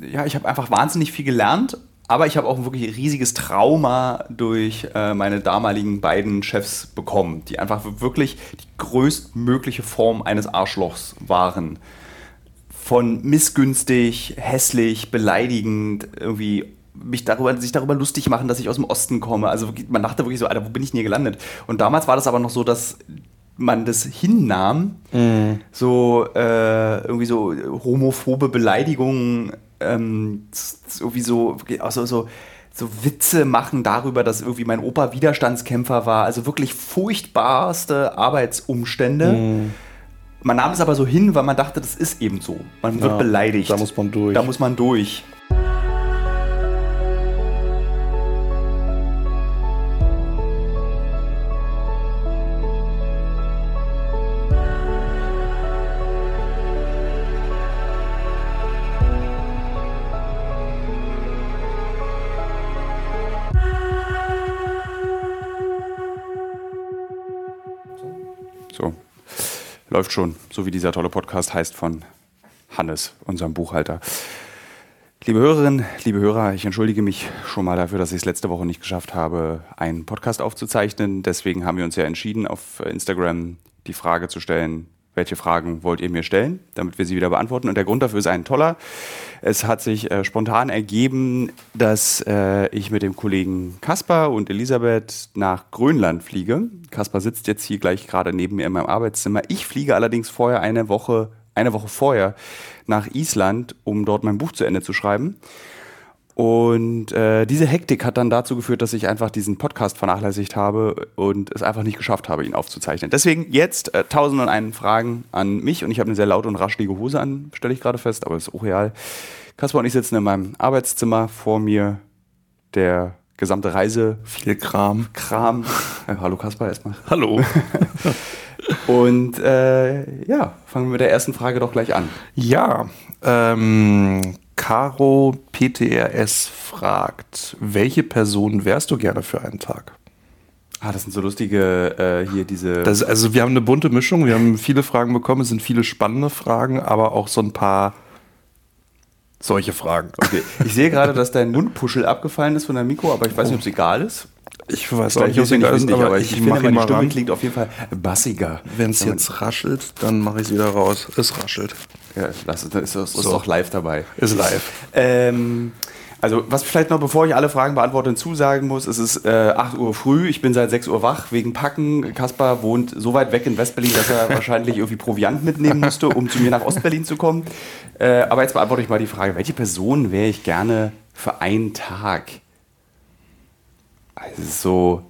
ja, ich habe einfach wahnsinnig viel gelernt, aber ich habe auch ein wirklich riesiges Trauma durch äh, meine damaligen beiden Chefs bekommen, die einfach wirklich die größtmögliche Form eines Arschlochs waren. Von missgünstig, hässlich, beleidigend, irgendwie mich darüber, sich darüber lustig machen, dass ich aus dem Osten komme. Also man dachte wirklich so, Alter, wo bin ich denn hier gelandet? Und damals war das aber noch so, dass man das hinnahm, mm. so äh, irgendwie so homophobe Beleidigungen, ähm, irgendwie so, also so, so Witze machen darüber, dass irgendwie mein Opa Widerstandskämpfer war. Also wirklich furchtbarste Arbeitsumstände. Mm. Man nahm es aber so hin, weil man dachte, das ist eben so. Man wird ja, beleidigt. Da muss man durch. Da muss man durch. Läuft schon, so wie dieser tolle Podcast heißt von Hannes, unserem Buchhalter. Liebe Hörerinnen, liebe Hörer, ich entschuldige mich schon mal dafür, dass ich es letzte Woche nicht geschafft habe, einen Podcast aufzuzeichnen. Deswegen haben wir uns ja entschieden, auf Instagram die Frage zu stellen, welche Fragen wollt ihr mir stellen, damit wir sie wieder beantworten. Und der Grund dafür ist ein toller. Es hat sich äh, spontan ergeben, dass äh, ich mit dem Kollegen Kaspar und Elisabeth nach Grönland fliege. Kaspar sitzt jetzt hier gleich gerade neben mir in meinem Arbeitszimmer. Ich fliege allerdings vorher eine Woche, eine Woche vorher nach Island, um dort mein Buch zu Ende zu schreiben. Und äh, diese Hektik hat dann dazu geführt, dass ich einfach diesen Podcast vernachlässigt habe und es einfach nicht geschafft habe, ihn aufzuzeichnen. Deswegen jetzt äh, tausend und einen Fragen an mich und ich habe eine sehr laute und raschelige Hose an, stelle ich gerade fest, aber ist auch real. Kaspar und ich sitzen in meinem Arbeitszimmer, vor mir der gesamte Reise. Viel Kram. Kram. Ja, hallo Kaspar erstmal. Hallo. und äh, ja, fangen wir mit der ersten Frage doch gleich an. Ja, ähm, Caro PTRS fragt, welche Person wärst du gerne für einen Tag? Ah, das sind so lustige äh, hier diese. Das, also wir haben eine bunte Mischung. Wir haben viele Fragen bekommen. Es sind viele spannende Fragen, aber auch so ein paar solche Fragen. Okay. Ich sehe gerade, dass dein Mundpuschel abgefallen ist von deinem Mikro, aber ich weiß nicht, ob es egal ist. Ich weiß auch nicht, ob es egal ist, aber ich, ich finde, meine Stimme ran. klingt auf jeden Fall bassiger. Wenn es jetzt raschelt, dann mache ich es wieder raus. Es raschelt. Ja, das ist, ist, ist so. auch live dabei. Ist live. Ähm, also, was vielleicht noch, bevor ich alle Fragen beantworte, zusagen muss, es ist äh, 8 Uhr früh, ich bin seit 6 Uhr wach wegen Packen. Kaspar wohnt so weit weg in Westberlin, dass er wahrscheinlich irgendwie Proviant mitnehmen musste, um zu mir nach Ostberlin zu kommen. Äh, aber jetzt beantworte ich mal die Frage, welche Person wäre ich gerne für einen Tag? Also so...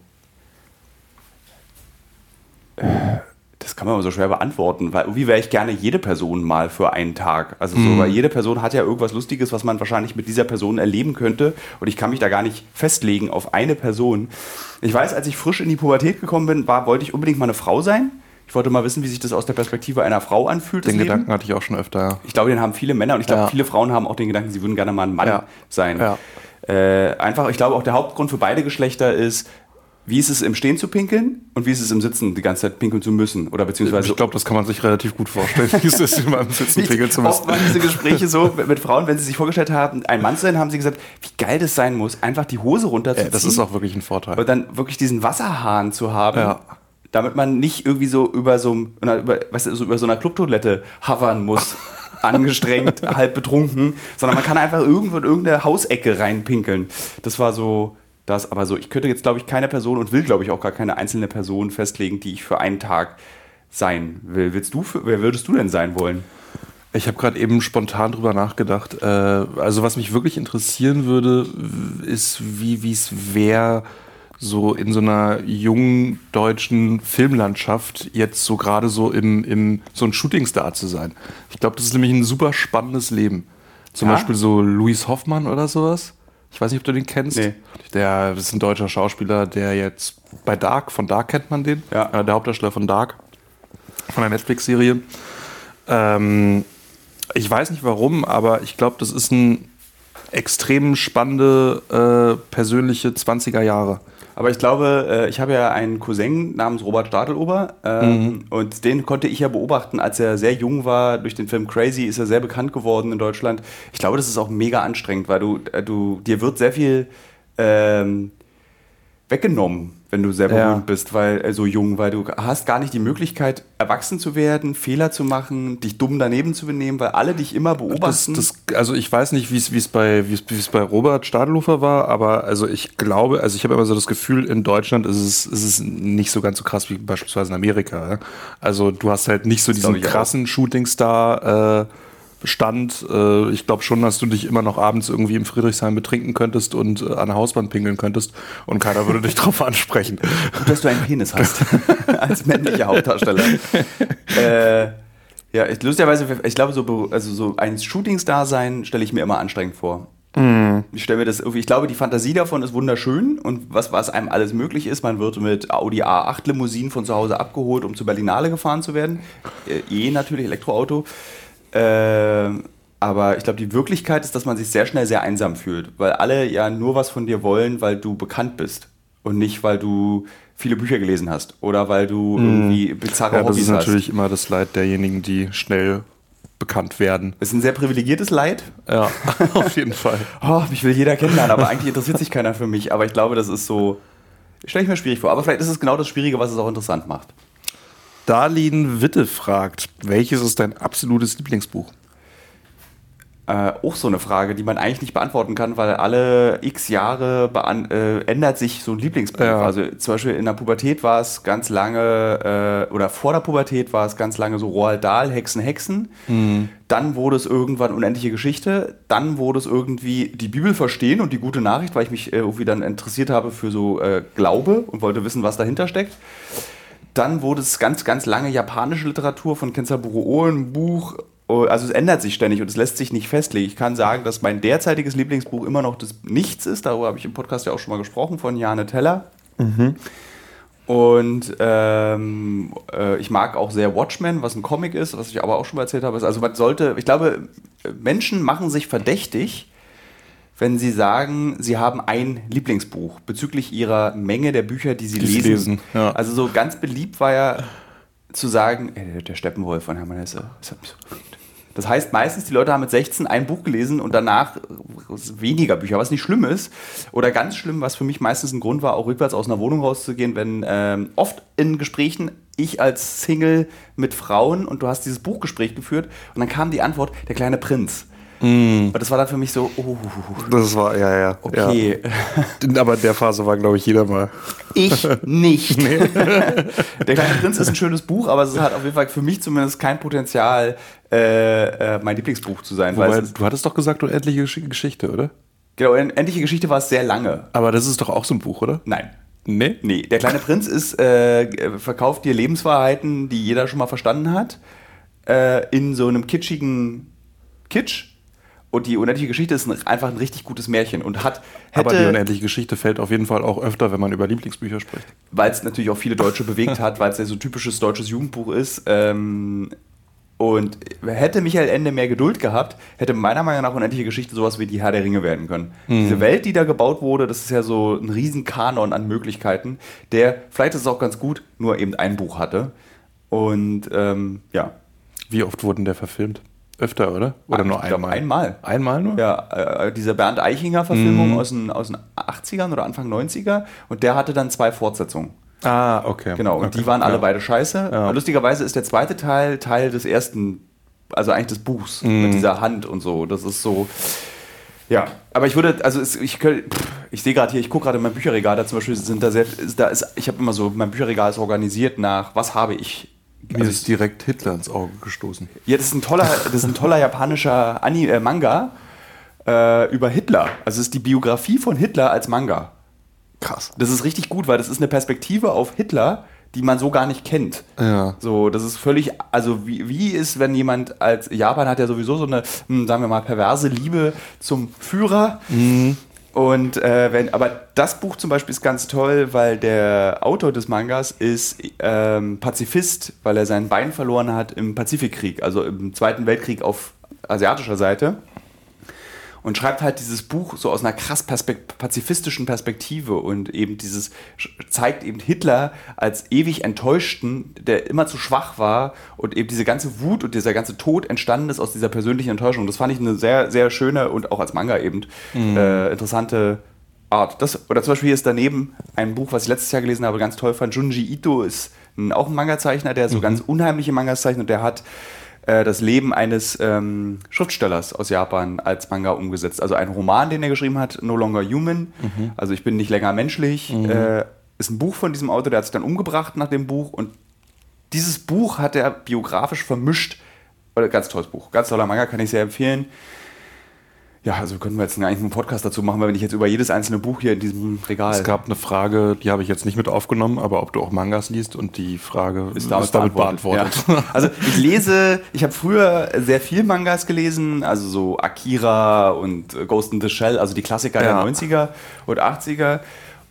Äh, das kann man aber so schwer beantworten, weil irgendwie wäre ich gerne jede Person mal für einen Tag. Also so, mhm. weil jede Person hat ja irgendwas Lustiges, was man wahrscheinlich mit dieser Person erleben könnte. Und ich kann mich da gar nicht festlegen auf eine Person. Ich weiß, als ich frisch in die Pubertät gekommen bin, war, wollte ich unbedingt mal eine Frau sein. Ich wollte mal wissen, wie sich das aus der Perspektive einer Frau anfühlt. Den Gedanken hatte ich auch schon öfter. Ja. Ich glaube, den haben viele Männer und ich glaube, ja. viele Frauen haben auch den Gedanken, sie würden gerne mal ein Mann ja. sein. Äh, einfach, ich glaube, auch der Hauptgrund für beide Geschlechter ist, wie ist es im Stehen zu pinkeln und wie ist es im Sitzen die ganze Zeit pinkeln zu müssen? Oder beziehungsweise. Ich glaube, das kann man sich relativ gut vorstellen, wie es ist, immer im Sitzen pinkeln zu müssen. Oft waren diese Gespräche so mit Frauen, wenn sie sich vorgestellt haben, ein Mann zu sein, haben sie gesagt, wie geil das sein muss, einfach die Hose runterzuziehen. Ja, das ist auch wirklich ein Vorteil. Und dann wirklich diesen Wasserhahn zu haben. Ja. Damit man nicht irgendwie so über so, über, weißt du, so, über so einer Clubtoilette hovern muss. angestrengt, halb betrunken, sondern man kann einfach irgendwo in irgendeine Hausecke reinpinkeln. Das war so, das. Aber so, ich könnte jetzt, glaube ich, keine Person und will, glaube ich, auch gar keine einzelne Person festlegen, die ich für einen Tag sein will. Willst du, für, wer würdest du denn sein wollen? Ich habe gerade eben spontan drüber nachgedacht. Äh, also was mich wirklich interessieren würde, ist, wie es wäre, so in so einer jungen deutschen Filmlandschaft jetzt so gerade so im, im so ein Shootingstar zu sein. Ich glaube, das ist nämlich ein super spannendes Leben. Zum ja? Beispiel so Louis Hoffmann oder sowas. Ich weiß nicht, ob du den kennst. Nee. Der ist ein deutscher Schauspieler, der jetzt bei Dark, von Dark kennt man den. Ja. Äh, der Hauptdarsteller von Dark, von der Netflix-Serie. Ähm, ich weiß nicht warum, aber ich glaube, das ist ein extrem spannende äh, persönliche 20er Jahre. Aber ich glaube, äh, ich habe ja einen Cousin namens Robert Stadelober ähm, Mhm. und den konnte ich ja beobachten, als er sehr jung war. Durch den Film Crazy ist er sehr bekannt geworden in Deutschland. Ich glaube, das ist auch mega anstrengend, weil du, äh, du dir wird sehr viel ähm, weggenommen, wenn du sehr Ja. berühmt bist, weil äh, so jung, weil du hast gar nicht die Möglichkeit, erwachsen zu werden, Fehler zu machen, dich dumm daneben zu benehmen, weil alle dich immer Das, beobachten. das, also ich weiß nicht, wie es bei wie es wie es bei Robert Stadelhofer war, aber also ich glaube, also ich habe immer so das Gefühl, in Deutschland ist es, ist es nicht so ganz so krass wie beispielsweise in Amerika. ja. Also du hast halt nicht so diesen krassen Shootingstar. Äh, Stand. Äh, ich glaube schon, dass du dich immer noch abends irgendwie im Friedrichshain betrinken könntest und äh, an der Hauswand pingeln könntest und keiner würde dich drauf ansprechen. Gut, dass du einen Penis hast. als männlicher Hauptdarsteller. äh, ja, ich, lustigerweise, ich glaube, so, also so ein Shootingstar sein stelle ich mir immer anstrengend vor. Ich stelle mir das irgendwie, ich glaube, die Fantasie davon ist wunderschön und was, was einem alles möglich ist. Man wird mit Audi A8 Limousinen von zu Hause abgeholt, um zur Berlinale gefahren zu werden. Äh, eh natürlich, Elektroauto. Ähm, aber ich glaube, die Wirklichkeit ist, dass man sich sehr schnell sehr einsam fühlt, weil alle ja nur was von dir wollen, weil du bekannt bist und nicht, weil du viele Bücher gelesen hast oder weil du irgendwie bizarre Ja, das Hobbys ist natürlich hast. immer das Leid derjenigen, die schnell bekannt werden. Das ist ein sehr privilegiertes Leid. Ja, auf jeden Fall. Oh, mich will jeder kennenlernen, aber eigentlich interessiert sich keiner für mich. Aber ich glaube, das ist so, stelle ich mir schwierig vor. Aber vielleicht ist es genau das Schwierige, was es auch interessant macht. Darlene Witte fragt, welches ist dein absolutes Lieblingsbuch? Äh, auch so eine Frage, die man eigentlich nicht beantworten kann, weil alle x Jahre äh, ändert sich so ein Lieblingsbuch. Ja. Also zum Beispiel in der Pubertät war es ganz lange, äh, oder vor der Pubertät war es ganz lange so Roald Dahl, Hexen, Hexen. Dann wurde es irgendwann unendliche Geschichte. Dann wurde es irgendwie die Bibel verstehen und die gute Nachricht, weil ich mich äh, irgendwie dann interessiert habe für so äh, Glaube und wollte wissen, was dahinter steckt. Dann wurde es ganz, ganz lange japanische Literatur von Kensaburo ein Buch. Oh, Also es ändert sich ständig und es lässt sich nicht festlegen. Ich kann sagen, dass mein derzeitiges Lieblingsbuch immer noch das Nichts ist. Darüber habe ich im Podcast ja auch schon mal gesprochen, von Jane Teller. Und ähm, äh, ich mag auch sehr Watchmen, was ein Comic ist, was ich aber auch schon mal erzählt habe. Also man sollte, ich glaube, Menschen machen sich verdächtig, wenn sie sagen, sie haben ein Lieblingsbuch bezüglich ihrer Menge der Bücher, die sie Die lesen. lesen, ja. Also so ganz beliebt war ja zu sagen, äh, der Steppenwolf von Hermann Hesse. Das hat mich so geliebt. Das heißt, meistens die Leute haben mit 16 ein Buch gelesen und danach weniger Bücher, was nicht schlimm ist. Oder ganz schlimm, was für mich meistens ein Grund war, auch rückwärts aus einer Wohnung rauszugehen, wenn ähm, oft in Gesprächen ich als Single mit Frauen und du hast dieses Buchgespräch geführt und dann kam die Antwort, der kleine Prinz. Und das war dann für mich so, oh, Das war, ja, ja. okay, Ja. Aber in der Phase war, glaube ich, jeder mal. ich nicht. der kleine Prinz ist ein schönes Buch, aber es hat auf jeden Fall für mich zumindest kein Potenzial, äh, äh, mein Lieblingsbuch zu sein. weil Wobei, du hattest doch gesagt, unendliche Gesch- Geschichte, oder? genau, in Endliche Geschichte war es sehr lange. Aber das ist doch auch so ein Buch, oder? Nein. Nee. Nee, der kleine Prinz ist, äh, verkauft dir Lebenswahrheiten, die jeder schon mal verstanden hat, äh, in so einem kitschigen Kitsch. Und die unendliche Geschichte ist ein, einfach ein richtig gutes Märchen und hat Aber die unendliche Geschichte fällt auf jeden Fall auch öfter, wenn man über Lieblingsbücher spricht. weil es natürlich auch viele Deutsche bewegt hat, weil es ja so ein typisches deutsches Jugendbuch ist. Ähm, und hätte Michael Ende mehr Geduld gehabt, hätte meiner Meinung nach unendliche Geschichte sowas wie die Herr der Ringe werden können. Diese Welt, die da gebaut wurde, das ist ja so ein riesen Kanon an Möglichkeiten, der, vielleicht ist es auch ganz gut, nur eben ein Buch hatte. Und ähm, ja. Wie oft wurden der verfilmt? Öfter, oder? Oder Ich nur einmal? einmal. Einmal nur? Ja, äh, diese Bernd Eichinger-Verfilmung aus, den, aus den 80ern oder Anfang 90er und der hatte dann zwei Fortsetzungen. Ah, okay. Genau, und okay. die waren alle ja. beide scheiße. Ja. Lustigerweise ist der zweite Teil Teil des ersten, also eigentlich des Buchs Mhm. mit dieser Hand und so. Das ist so. Ja, aber ich würde, also es, ich, pff, ich sehe gerade hier, ich gucke gerade in mein Bücherregal, da zum Beispiel sind da sehr, da ist, ich habe immer so, mein Bücherregal ist organisiert nach, was habe ich? Mir ist direkt Hitler ins Auge gestoßen. Ja, das ist ein toller, das ist ein toller japanischer Ani äh, Manga äh, über Hitler. Also es ist die Biografie von Hitler als Manga. Krass. Das ist richtig gut, weil das ist eine Perspektive auf Hitler, die man so gar nicht kennt. Ja. So, das ist völlig, also wie, wie ist, wenn jemand als Japan hat ja sowieso so eine, hm, sagen wir mal, perverse Liebe zum Führer. Und äh, wenn, aber das Buch zum Beispiel ist ganz toll, weil der Autor des Mangas ist ähm, Pazifist, weil er sein Bein verloren hat im Pazifikkrieg, also im Zweiten Weltkrieg auf asiatischer Seite. Und schreibt halt dieses Buch so aus einer krass perspekt pazifistischen Perspektive und eben dieses zeigt eben Hitler als ewig enttäuschten, der immer zu schwach war und eben diese ganze Wut und dieser ganze Tod entstanden ist aus dieser persönlichen Enttäuschung. Das fand ich eine sehr, sehr schöne und auch als Manga eben mhm. äh, interessante Art. Das, oder zum Beispiel hier ist daneben ein Buch, was ich letztes Jahr gelesen habe, ganz toll fand. Junji Ito ist ein, auch ein Manga-Zeichner, der so mhm. ganz unheimliche Mangas zeichnet und der hat äh, das Leben eines ähm, Schriftstellers aus Japan als Manga umgesetzt. Also ein Roman, den er geschrieben hat, No Longer Human, mhm. also ich bin nicht länger menschlich, mhm. äh, ist ein Buch von diesem Autor, der hat sich dann umgebracht nach dem Buch und dieses Buch hat er biografisch vermischt. Ganz tolles Buch, ganz toller Manga, kann ich sehr empfehlen. Ja, also können wir jetzt eigentlich einen Podcast dazu machen, weil wenn ich jetzt über jedes einzelne Buch hier in diesem Regal. Es gab eine Frage, die habe ich jetzt nicht mit aufgenommen, aber ob du auch Mangas liest und die Frage ist damit, ist damit beantwortet. Ja. Also ich lese, ich habe früher sehr viel Mangas gelesen, also so Akira und Ghost in the Shell, also die Klassiker ja. der 90er und 80er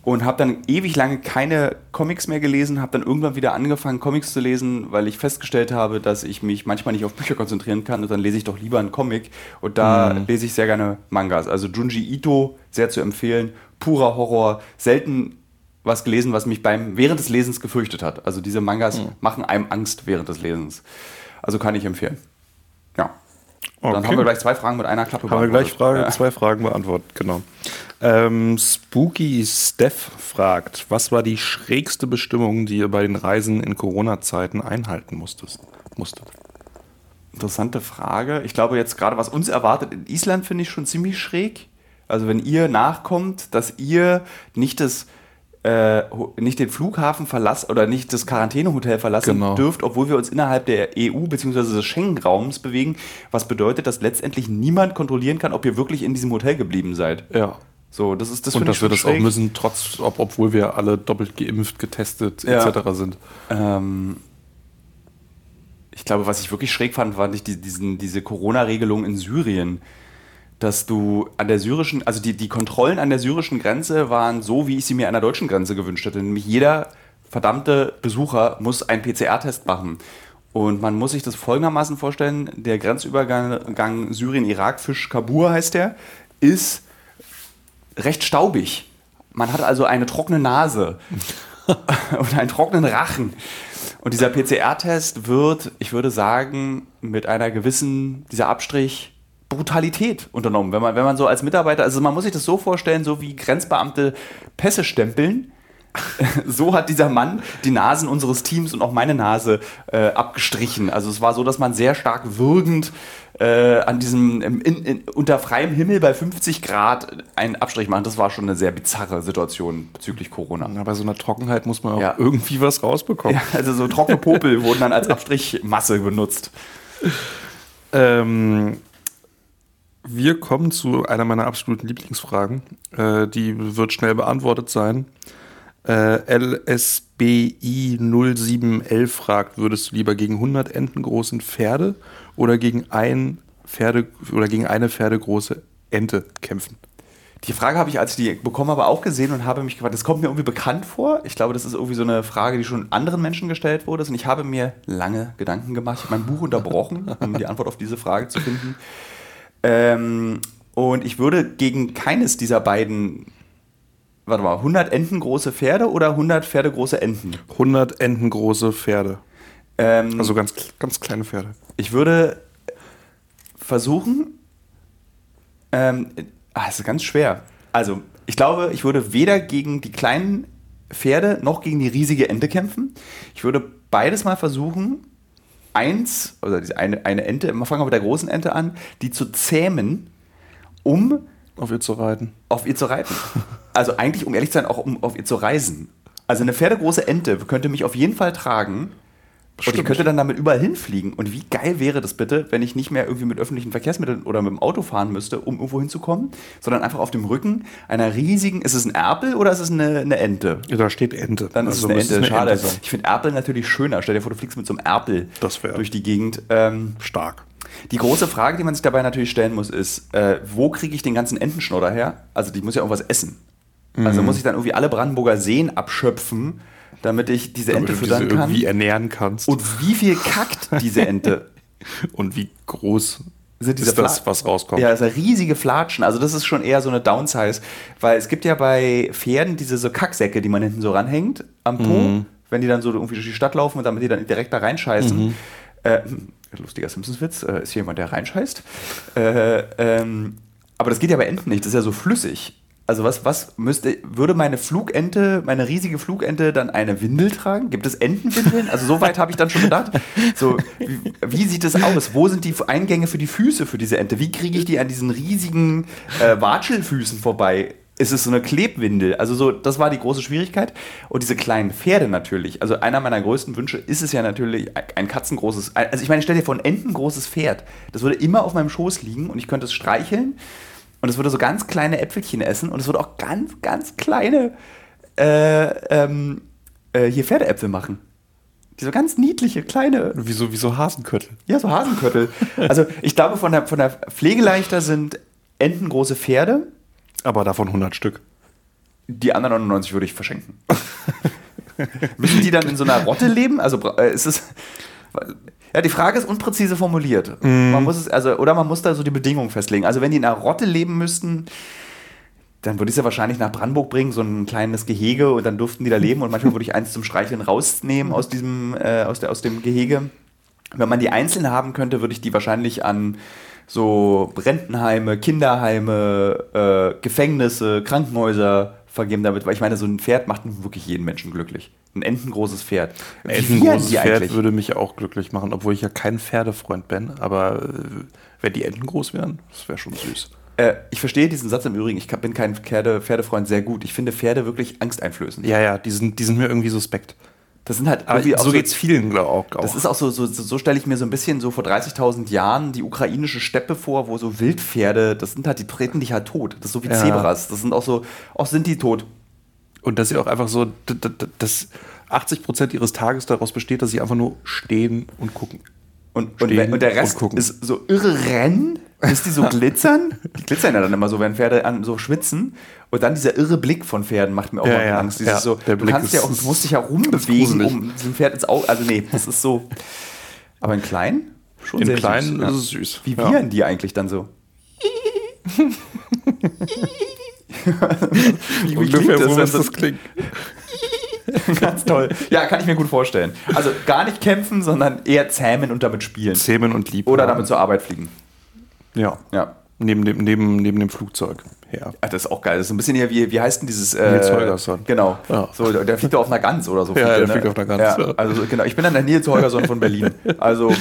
und habe dann ewig lange keine Comics mehr gelesen, habe dann irgendwann wieder angefangen, Comics zu lesen, weil ich festgestellt habe, dass ich mich manchmal nicht auf Bücher konzentrieren kann und dann lese ich doch lieber einen Comic und da mhm. lese ich sehr gerne Mangas. Also Junji Ito, sehr zu empfehlen, purer Horror, selten was gelesen, was mich beim während des Lesens gefürchtet hat. Also diese Mangas mhm. machen einem Angst während des Lesens. Also kann ich empfehlen. Ja. Okay. Dann haben wir gleich zwei Fragen mit einer Klappe beantwortet. Haben wir gleich Frage, ja. zwei Fragen beantwortet, genau. Ähm, Spooky Steph fragt, was war die schrägste Bestimmung, die ihr bei den Reisen in Corona-Zeiten einhalten musstest, musstet? Interessante Frage. Ich glaube jetzt gerade, was uns erwartet in Island, finde ich schon ziemlich schräg. Also wenn ihr nachkommt, dass ihr nicht das äh, nicht den Flughafen verlassen oder nicht das Quarantänehotel verlassen genau. dürft, obwohl wir uns innerhalb der EU bzw. des Schengen-Raums bewegen, was bedeutet, dass letztendlich niemand kontrollieren kann, ob ihr wirklich in diesem Hotel geblieben seid. Ja. So, das ist das Und dass wir das schräg. auch müssen, trotz, ob, obwohl wir alle doppelt geimpft, getestet ja. etc. sind. Ähm, ich glaube, was ich wirklich schräg fand, war nicht die, diesen, diese Corona-Regelung in Syrien dass du an der syrischen, also die, die Kontrollen an der syrischen Grenze waren so, wie ich sie mir an der deutschen Grenze gewünscht hätte. Nämlich jeder verdammte Besucher muss einen PCR-Test machen. Und man muss sich das folgendermaßen vorstellen: Der Grenzübergang Syrien-Irak, Fisch Kabur heißt der, ist recht staubig. Man hat also eine trockene Nase und einen trockenen Rachen. Und dieser PCR-Test wird, ich würde sagen, mit einer gewissen, dieser Abstrich Brutalität unternommen. Wenn man, wenn man so als Mitarbeiter, also man muss sich das so vorstellen, so wie Grenzbeamte Pässe stempeln. so hat dieser Mann die Nasen unseres Teams und auch meine Nase äh, abgestrichen. Also es war so, dass man sehr stark würgend äh, an diesem in, in, unter freiem Himmel bei 50 Grad einen Abstrich macht. Das war schon eine sehr bizarre Situation bezüglich Corona. Ja, bei so einer Trockenheit muss man auch ja. irgendwie was rausbekommen. Ja, also so trockene Popel wurden dann als Abstrichmasse benutzt. Ähm, wir kommen zu einer meiner absoluten Lieblingsfragen. Äh, die wird schnell beantwortet sein. Äh, LSBI 0711 fragt, würdest du lieber gegen 100 Enten großen Pferde oder gegen ein Pferde oder gegen eine Pferdegroße Ente kämpfen? Die Frage habe ich, als ich die bekommen habe, auch gesehen und habe mich gefragt, das kommt mir irgendwie bekannt vor. Ich glaube, das ist irgendwie so eine Frage, die schon anderen Menschen gestellt wurde. Und ich habe mir lange Gedanken gemacht. Ich habe mein Buch unterbrochen, um die Antwort auf diese Frage zu finden. Ähm, und ich würde gegen keines dieser beiden, warte mal, 100 Enten große Pferde oder 100 Pferde große Enten? 100 Enten große Pferde. Ähm, also ganz, ganz kleine Pferde. Ich würde versuchen, ähm, ach, das ist ganz schwer. Also, ich glaube, ich würde weder gegen die kleinen Pferde noch gegen die riesige Ente kämpfen. Ich würde beides mal versuchen, eins, oder eine, eine Ente, wir fangen wir mit der großen Ente an, die zu zähmen, um auf ihr zu reiten. Auf ihr zu reiten. Also eigentlich, um ehrlich zu sein, auch um auf ihr zu reisen. Also eine pferdegroße Ente könnte mich auf jeden Fall tragen Stimmt. Und ich könnte dann damit überall hinfliegen. Und wie geil wäre das bitte, wenn ich nicht mehr irgendwie mit öffentlichen Verkehrsmitteln oder mit dem Auto fahren müsste, um irgendwo hinzukommen, sondern einfach auf dem Rücken einer riesigen, ist es ein Erpel oder ist es eine, eine Ente? Ja, da steht Ente. Dann also ist es eine Ente, schade. Ente ich finde Erpel natürlich schöner. Stell dir vor, du fliegst mit so einem Erpel durch die Gegend. Ähm, Stark. Die große Frage, die man sich dabei natürlich stellen muss, ist, äh, wo kriege ich den ganzen Entenschnodder her? Also die muss ja irgendwas essen. Also mhm. muss ich dann irgendwie alle Brandenburger Seen abschöpfen damit ich diese Ente füttern kann. Wie ernähren kannst. Und wie viel kackt diese Ente? Und wie groß sind diese ist das, was rauskommt. Ja, das sind riesige Flatschen. Also das ist schon eher so eine Downsize, weil es gibt ja bei Pferden diese so Kacksäcke, die man hinten so ranhängt am Po, Mhm. wenn die dann so irgendwie durch die Stadt laufen und damit die dann direkt da reinscheißen. Äh, hm, lustiger Simpsons-Witz, äh, ist hier jemand, der reinscheißt. Äh, ähm, aber das geht ja bei Enten nicht, das ist ja so flüssig. Also was, was müsste, würde meine Flugente, meine riesige Flugente dann eine Windel tragen? Gibt es Entenwindeln? Also so weit habe ich dann schon gedacht. So, wie, wie sieht es aus? Wo sind die Eingänge für die Füße für diese Ente? Wie kriege ich die an diesen riesigen äh, Watschelfüßen vorbei? Ist es so eine Klebwindel? Also so, das war die große Schwierigkeit. Und diese kleinen Pferde natürlich. Also einer meiner größten Wünsche ist es ja natürlich ein katzengroßes, also ich meine, stell dir vor, ein entengroßes Pferd. Das würde immer auf meinem Schoß liegen und ich könnte es streicheln und es würde so ganz kleine Äpfelchen essen und es würde auch ganz, ganz kleine äh, ähm, äh, hier Pferdeäpfel machen. Die so ganz niedliche, kleine, Wieso, wieso Hasenköttel? ja, so Hasenköttel. Also ich glaube, von der, von der Pflegeleichter sind Enten große Pferde. Aber davon 100 Stück. Die anderen 99 würde ich verschenken. Müssen die dann in so einer Rotte leben? Also äh, ist es. Ja, die Frage ist unpräzise formuliert. Man muss es, also, oder man muss da so die Bedingungen festlegen. Also, wenn die in einer Rotte leben müssten, dann würde ich sie wahrscheinlich nach Brandenburg bringen, so ein kleines Gehege, und dann durften die da leben. Und manchmal würde ich eins zum Streicheln rausnehmen aus, diesem, äh, aus, der, aus dem Gehege. Wenn man die einzeln haben könnte, würde ich die wahrscheinlich an so Rentenheime, Kinderheime, äh, Gefängnisse, Krankenhäuser vergeben damit, weil ich meine, so ein Pferd macht wirklich jeden Menschen glücklich. Ein entengroßes Pferd. Ein wiehern großes die Pferd eigentlich? würde mich auch glücklich machen, obwohl ich ja kein Pferdefreund bin. Aber äh, wenn die Enten groß wären, das wäre schon süß. Äh, ich verstehe diesen Satz im Übrigen. Ich bin kein Pferde, Pferdefreund sehr gut. Ich finde Pferde wirklich angsteinflößend. Ja, ja, die sind, die sind mir irgendwie suspekt. Das sind halt Aber auch so geht's vielen, glaube ich, auch. Das ist auch so, so, so stelle ich mir so ein bisschen so vor 30.000 Jahren die ukrainische Steppe vor, wo so Wildpferde, das sind halt, die treten dich halt tot. Das ist so wie Ja. Zebras. Das sind auch so, auch sind die tot. Und dass sie auch einfach so, dass 80 Prozent ihres Tages daraus besteht, dass sie einfach nur stehen und gucken. Und, und, wenn, und der und Rest gucken. ist so irre rennen, bis die so glitzern. Die glitzern ja dann immer so, wenn Pferde an, so schwitzen. Und dann dieser irre Blick von Pferden macht mir auch Ja, mal ja, Angst. Dieses ja, so, du kannst ja auch, du musst dich ja rumbewegen, um diesem Pferd ins Auge. Also nee, das ist so. Aber in klein? Schon In sehr klein süß, ist es süß. Wie wiehern die eigentlich dann so? wie, wie klingt das, wenn so- das klingt. Ganz toll. Ja, kann ich mir gut vorstellen. Also gar nicht kämpfen, sondern eher zähmen und damit spielen. Zähmen und lieb. Oder damit zur Arbeit fliegen. Ja. Ja. Neben dem, neben, neben dem Flugzeug her. Ach, das ist auch geil. Das ist ein bisschen hier, wie, wie heißt denn dieses. Äh, Nils Holgersson. Genau. Ja. So, der fliegt doch auf einer Gans oder so. Ja, der fliegt auf einer Gans, Ja, ja. also so, genau. Ich bin dann der Nils Holgersson von Berlin. Also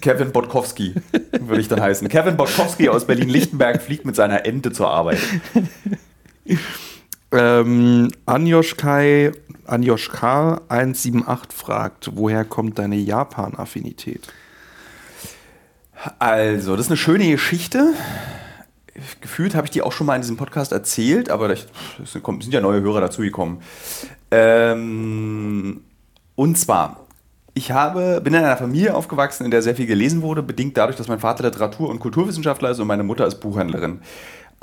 Kevin Botkowski würde ich dann heißen. Kevin Botkowski aus Berlin-Lichtenberg fliegt mit seiner Ente zur Arbeit. Ähm, Anjoschkai, Anjoschka 178 fragt, woher kommt deine Japan-Affinität? Also, das ist eine schöne Geschichte. Gefühlt habe ich die auch schon mal in diesem Podcast erzählt, aber es sind sind ja neue Hörer dazugekommen. Ähm, und zwar, ich habe, bin in einer Familie aufgewachsen, in der sehr viel gelesen wurde, bedingt dadurch, dass mein Vater Literatur- und Kulturwissenschaftler ist und meine Mutter ist Buchhändlerin.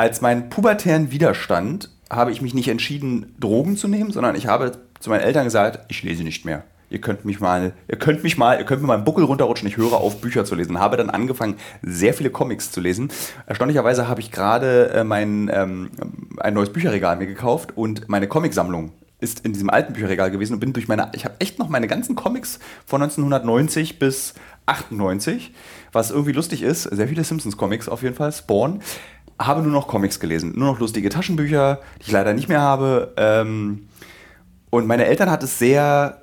Als mein pubertären Widerstand habe ich mich nicht entschieden, Drogen zu nehmen, sondern ich habe zu meinen Eltern gesagt, ich lese nicht mehr. Ihr könnt mich mal, ihr könnt mich mal, ihr könnt mir mal einen Buckel runterrutschen, ich höre auf, Bücher zu lesen. Habe dann angefangen, sehr viele Comics zu lesen. Erstaunlicherweise habe ich gerade äh, mein, ähm, ein neues Bücherregal mir gekauft und meine Comicsammlung ist in diesem alten Bücherregal gewesen und bin durch meine, ich habe echt noch meine ganzen Comics von 1990 bis 98, was irgendwie lustig ist, sehr viele Simpsons-Comics auf jeden Fall, Spawn, habe nur noch Comics gelesen, nur noch lustige Taschenbücher, die ich leider nicht mehr habe. Ähm, und meine Eltern hat es sehr,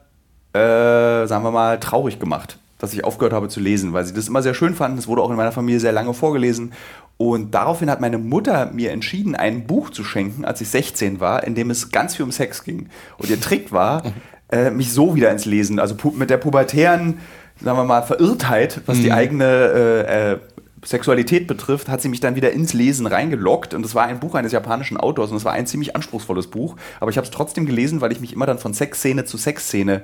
äh, sagen wir mal, traurig gemacht, dass ich aufgehört habe zu lesen, weil sie das immer sehr schön fanden. Es wurde auch in meiner Familie sehr lange vorgelesen. Und daraufhin hat meine Mutter mir entschieden, ein Buch zu schenken, als ich 16 war, in dem es ganz viel um Sex ging. Und ihr Trick war, äh, mich so wieder ins Lesen, also mit der pubertären, sagen wir mal, Verirrtheit, was die eigene äh, äh, Sexualität betrifft, hat sie mich dann wieder ins Lesen reingelockt. Und es war ein Buch eines japanischen Autors und es war ein ziemlich anspruchsvolles Buch. Aber ich habe es trotzdem gelesen, weil ich mich immer dann von Sexszene zu Sexszene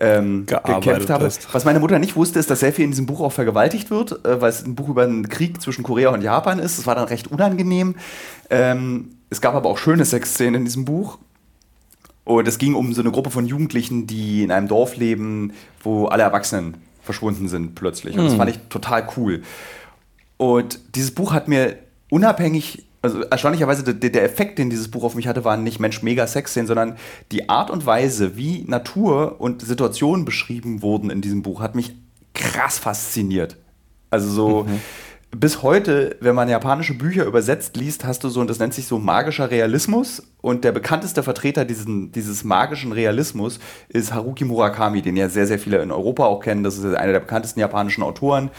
ähm, gekämpft habe. hast. Was meine Mutter nicht wusste, ist, dass sehr viel in diesem Buch auch vergewaltigt wird, äh, weil es ein Buch über einen Krieg zwischen Korea und Japan ist. Das war dann recht unangenehm. Ähm, es gab aber auch schöne Sexszenen in diesem Buch. Und es ging um so eine Gruppe von Jugendlichen, die in einem Dorf leben, wo alle Erwachsenen verschwunden sind plötzlich. Und das fand ich total cool. Und dieses Buch hat mir unabhängig also erstaunlicherweise der, der, Effekt, den dieses Buch auf mich hatte, war nicht Mensch mega Sex-Szenen, sondern die Art und Weise, wie Natur und Situationen beschrieben wurden in diesem Buch, hat mich krass fasziniert. Also so mhm. bis heute, wenn man japanische Bücher übersetzt liest, hast du so, und das nennt sich so magischer Realismus. Und der bekannteste Vertreter diesen, dieses magischen Realismus ist Haruki Murakami, den ja sehr, sehr viele in Europa auch kennen. Das ist einer der bekanntesten japanischen Autoren.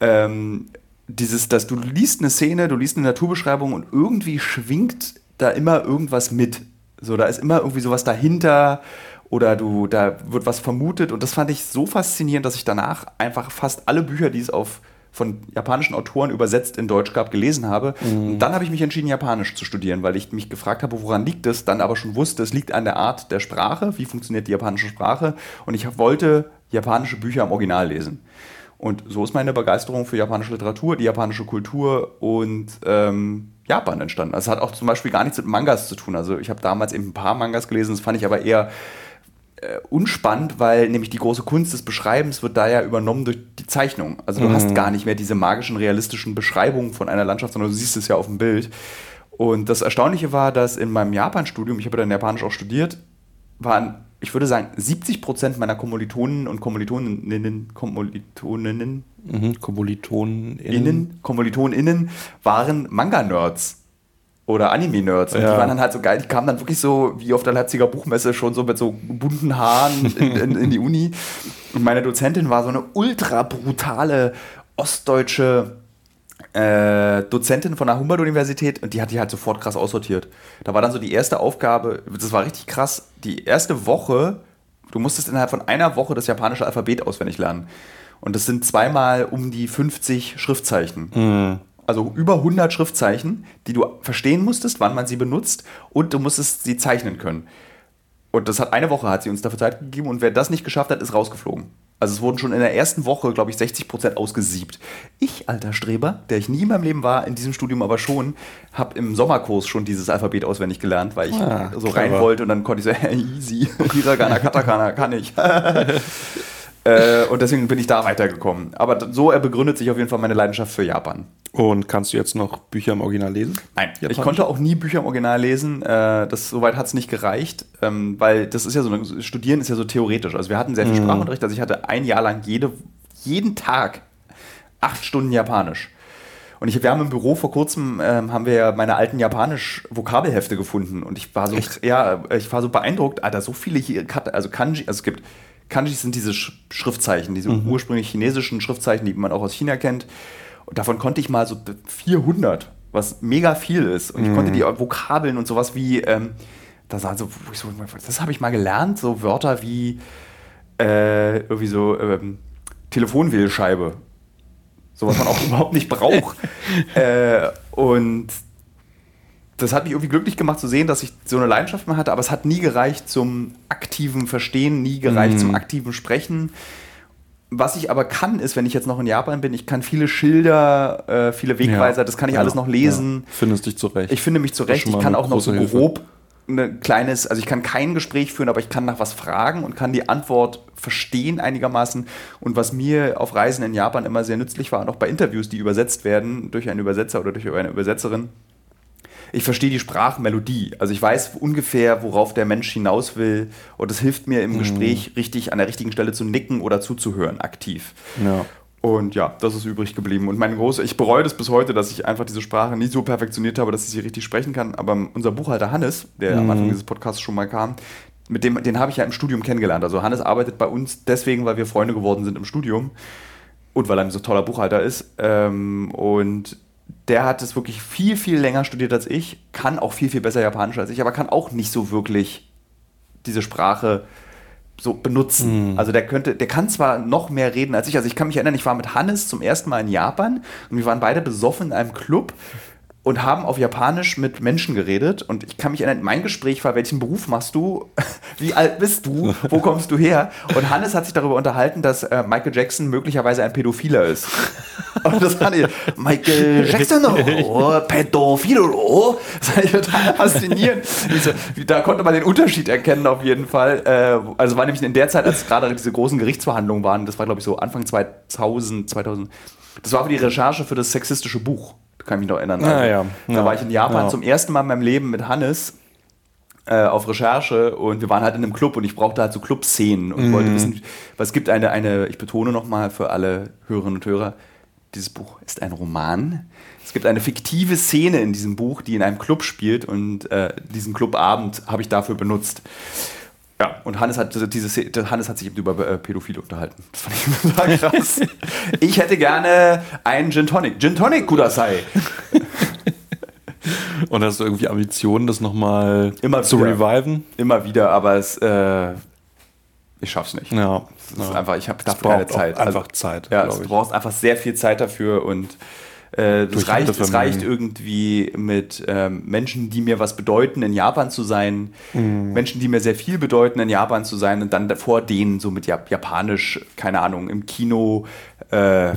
Ähm, dieses, dass du liest eine Szene, du liest eine Naturbeschreibung und irgendwie schwingt da immer irgendwas mit. So, da ist immer irgendwie sowas dahinter oder du, da wird was vermutet und das fand ich so faszinierend, dass ich danach einfach fast alle Bücher, die es auf von japanischen Autoren übersetzt in Deutsch gab, gelesen habe. Mhm. Und dann habe ich mich entschieden, Japanisch zu studieren, weil ich mich gefragt habe, woran liegt es, dann aber schon wusste, es liegt an der Art der Sprache, wie funktioniert die japanische Sprache und ich wollte japanische Bücher im Original lesen. Und so ist meine Begeisterung für japanische Literatur, die japanische Kultur und ähm, Japan entstanden. Also es hat auch zum Beispiel gar nichts mit Mangas zu tun. Also ich habe damals eben ein paar Mangas gelesen, das fand ich aber eher äh, unspannend, weil nämlich die große Kunst des Beschreibens wird da ja übernommen durch die Zeichnung. Also du mhm. hast gar nicht mehr diese magischen, realistischen Beschreibungen von einer Landschaft, sondern du siehst es ja auf dem Bild. Und das Erstaunliche war, dass in meinem Japan-Studium, ich habe dann Japanisch auch studiert, waren ich würde sagen, 70 Prozent meiner Kommilitonen und Kommilitoninnen, Kommilitoninnen, mhm, Kommilitoninnen, Kommilitoninnen waren Manga-Nerds oder Anime-Nerds. Und ja. die waren dann halt so geil, die kamen dann wirklich so wie auf der Leipziger Buchmesse schon so mit so bunten Haaren in, in, in die Uni. Und meine Dozentin war so eine ultra brutale ostdeutsche äh, Dozentin von der Humboldt-Universität und die hat die halt sofort krass aussortiert. Da war dann so die erste Aufgabe, das war richtig krass, die erste Woche, du musstest innerhalb von einer Woche das japanische Alphabet auswendig lernen. Und das sind zweimal um die 50 Schriftzeichen. Mhm. Also über 100 Schriftzeichen, die du verstehen musstest, wann man sie benutzt und du musstest sie zeichnen können. Und das hat eine Woche hat sie uns dafür Zeit gegeben und wer das nicht geschafft hat, ist rausgeflogen. Also es wurden schon in der ersten Woche, glaube ich, 60 Prozent ausgesiebt. Ich, alter Streber, der ich nie in meinem Leben war, in diesem Studium aber schon, habe im Sommerkurs schon dieses Alphabet auswendig gelernt, weil ich ah, so clever. rein wollte und dann konnte ich so, easy, Hiragana, Katakana, kann ich. Äh, und deswegen bin ich da weitergekommen. Aber so begründet sich auf jeden Fall meine Leidenschaft für Japan. Und kannst du jetzt noch Bücher im Original lesen? Nein, Japanisch? ich konnte auch nie Bücher im Original lesen. Äh, das, soweit hat es nicht gereicht, ähm, weil das ist ja so, Studieren ist ja so theoretisch. Also wir hatten sehr viel mhm. Sprachunterricht. Also ich hatte ein Jahr lang jede, jeden Tag acht Stunden Japanisch. Und ich, wir haben im Büro vor kurzem ähm, haben wir meine alten Japanisch-Vokabelhefte gefunden und ich war so, Echt? ja, ich war so beeindruckt, Alter, so viele hier, also Kanji, also es gibt Kanjis sind diese Schriftzeichen, diese mhm. ursprünglich chinesischen Schriftzeichen, die man auch aus China kennt. Und davon konnte ich mal so 400, was mega viel ist. Und ich konnte mhm. die Vokabeln und sowas wie, ähm, das, also, so, das habe ich mal gelernt, so Wörter wie äh, irgendwie so ähm, Telefonwählscheibe. So was man auch überhaupt nicht braucht. äh, und das hat mich irgendwie glücklich gemacht zu sehen, dass ich so eine Leidenschaft mal hatte, aber es hat nie gereicht zum aktiven Verstehen, nie gereicht mm. zum aktiven Sprechen. Was ich aber kann, ist, wenn ich jetzt noch in Japan bin, ich kann viele Schilder, äh, viele Wegweiser, ja. das kann ich ja. alles noch lesen. Ja. Findest dich zurecht. Ich finde mich zurecht. Ich kann auch noch so grob ein kleines, also ich kann kein Gespräch führen, aber ich kann nach was fragen und kann die Antwort verstehen einigermaßen. Und was mir auf Reisen in Japan immer sehr nützlich war, und auch bei Interviews, die übersetzt werden durch einen Übersetzer oder durch eine Übersetzerin, ich verstehe die Sprachmelodie. Also ich weiß ungefähr, worauf der Mensch hinaus will. Und es hilft mir im mhm. Gespräch richtig an der richtigen Stelle zu nicken oder zuzuhören, aktiv. Ja. Und ja, das ist übrig geblieben. Und mein große, ich bereue das bis heute, dass ich einfach diese Sprache nie so perfektioniert habe, dass ich sie richtig sprechen kann. Aber unser Buchhalter Hannes, der mhm. am Anfang dieses Podcasts schon mal kam, mit dem, den habe ich ja im Studium kennengelernt. Also Hannes arbeitet bei uns deswegen, weil wir Freunde geworden sind im Studium und weil er ein so toller Buchhalter ist. Ähm, und der hat es wirklich viel, viel länger studiert als ich, kann auch viel, viel besser Japanisch als ich, aber kann auch nicht so wirklich diese Sprache so benutzen. Mhm. Also der könnte, der kann zwar noch mehr reden als ich. Also ich kann mich erinnern, ich war mit Hannes zum ersten Mal in Japan und wir waren beide besoffen in einem Club und haben auf Japanisch mit Menschen geredet. Und ich kann mich erinnern, mein Gespräch war, welchen Beruf machst du? Wie alt bist du? Wo kommst du her? Und Hannes hat sich darüber unterhalten, dass äh, Michael Jackson möglicherweise ein Pädophiler ist. Und das fand ich, Michael Jackson, oh, Pädophilo. Das fand ich total faszinierend. Diese, da konnte man den Unterschied erkennen auf jeden Fall. Äh, also war nämlich in der Zeit, als gerade diese großen Gerichtsverhandlungen waren, das war glaube ich so Anfang 2000, 2000, das war für die Recherche für das sexistische Buch kann mich noch erinnern. Ah, ja. Da Ja. war ich in Japan Ja. zum ersten Mal in meinem Leben mit Hannes äh, auf Recherche und wir waren halt in einem Club und ich brauchte halt so Clubszenen und Mhm. wollte wissen, was gibt eine, eine, ich betone nochmal für alle Hörerinnen und Hörer, dieses Buch ist ein Roman. Es gibt eine fiktive Szene in diesem Buch, die in einem Club spielt und äh, diesen Clubabend habe ich dafür benutzt. Ja, und Hannes hat, diese, Hannes hat sich eben über äh, Pädophile unterhalten. Das fand ich krass. ich hätte gerne einen Gin Tonic. Gin Tonic, Kudasai. Und hast du irgendwie Ambitionen, das nochmal zu wieder. reviven? Immer wieder, aber es, äh, ich schaff's nicht. Ja. Es ist ja. einfach, ich habe dafür keine Zeit. einfach Also, Zeit, Ja, ich. brauchst einfach sehr viel Zeit dafür und äh, Durch reicht, es reicht irgendwie mit ähm, Menschen, die mir was bedeuten, in Japan zu sein, Mhm. Menschen, die mir sehr viel bedeuten, in Japan zu sein und dann vor denen so mit Jap Japanisch, keine Ahnung, im Kino eine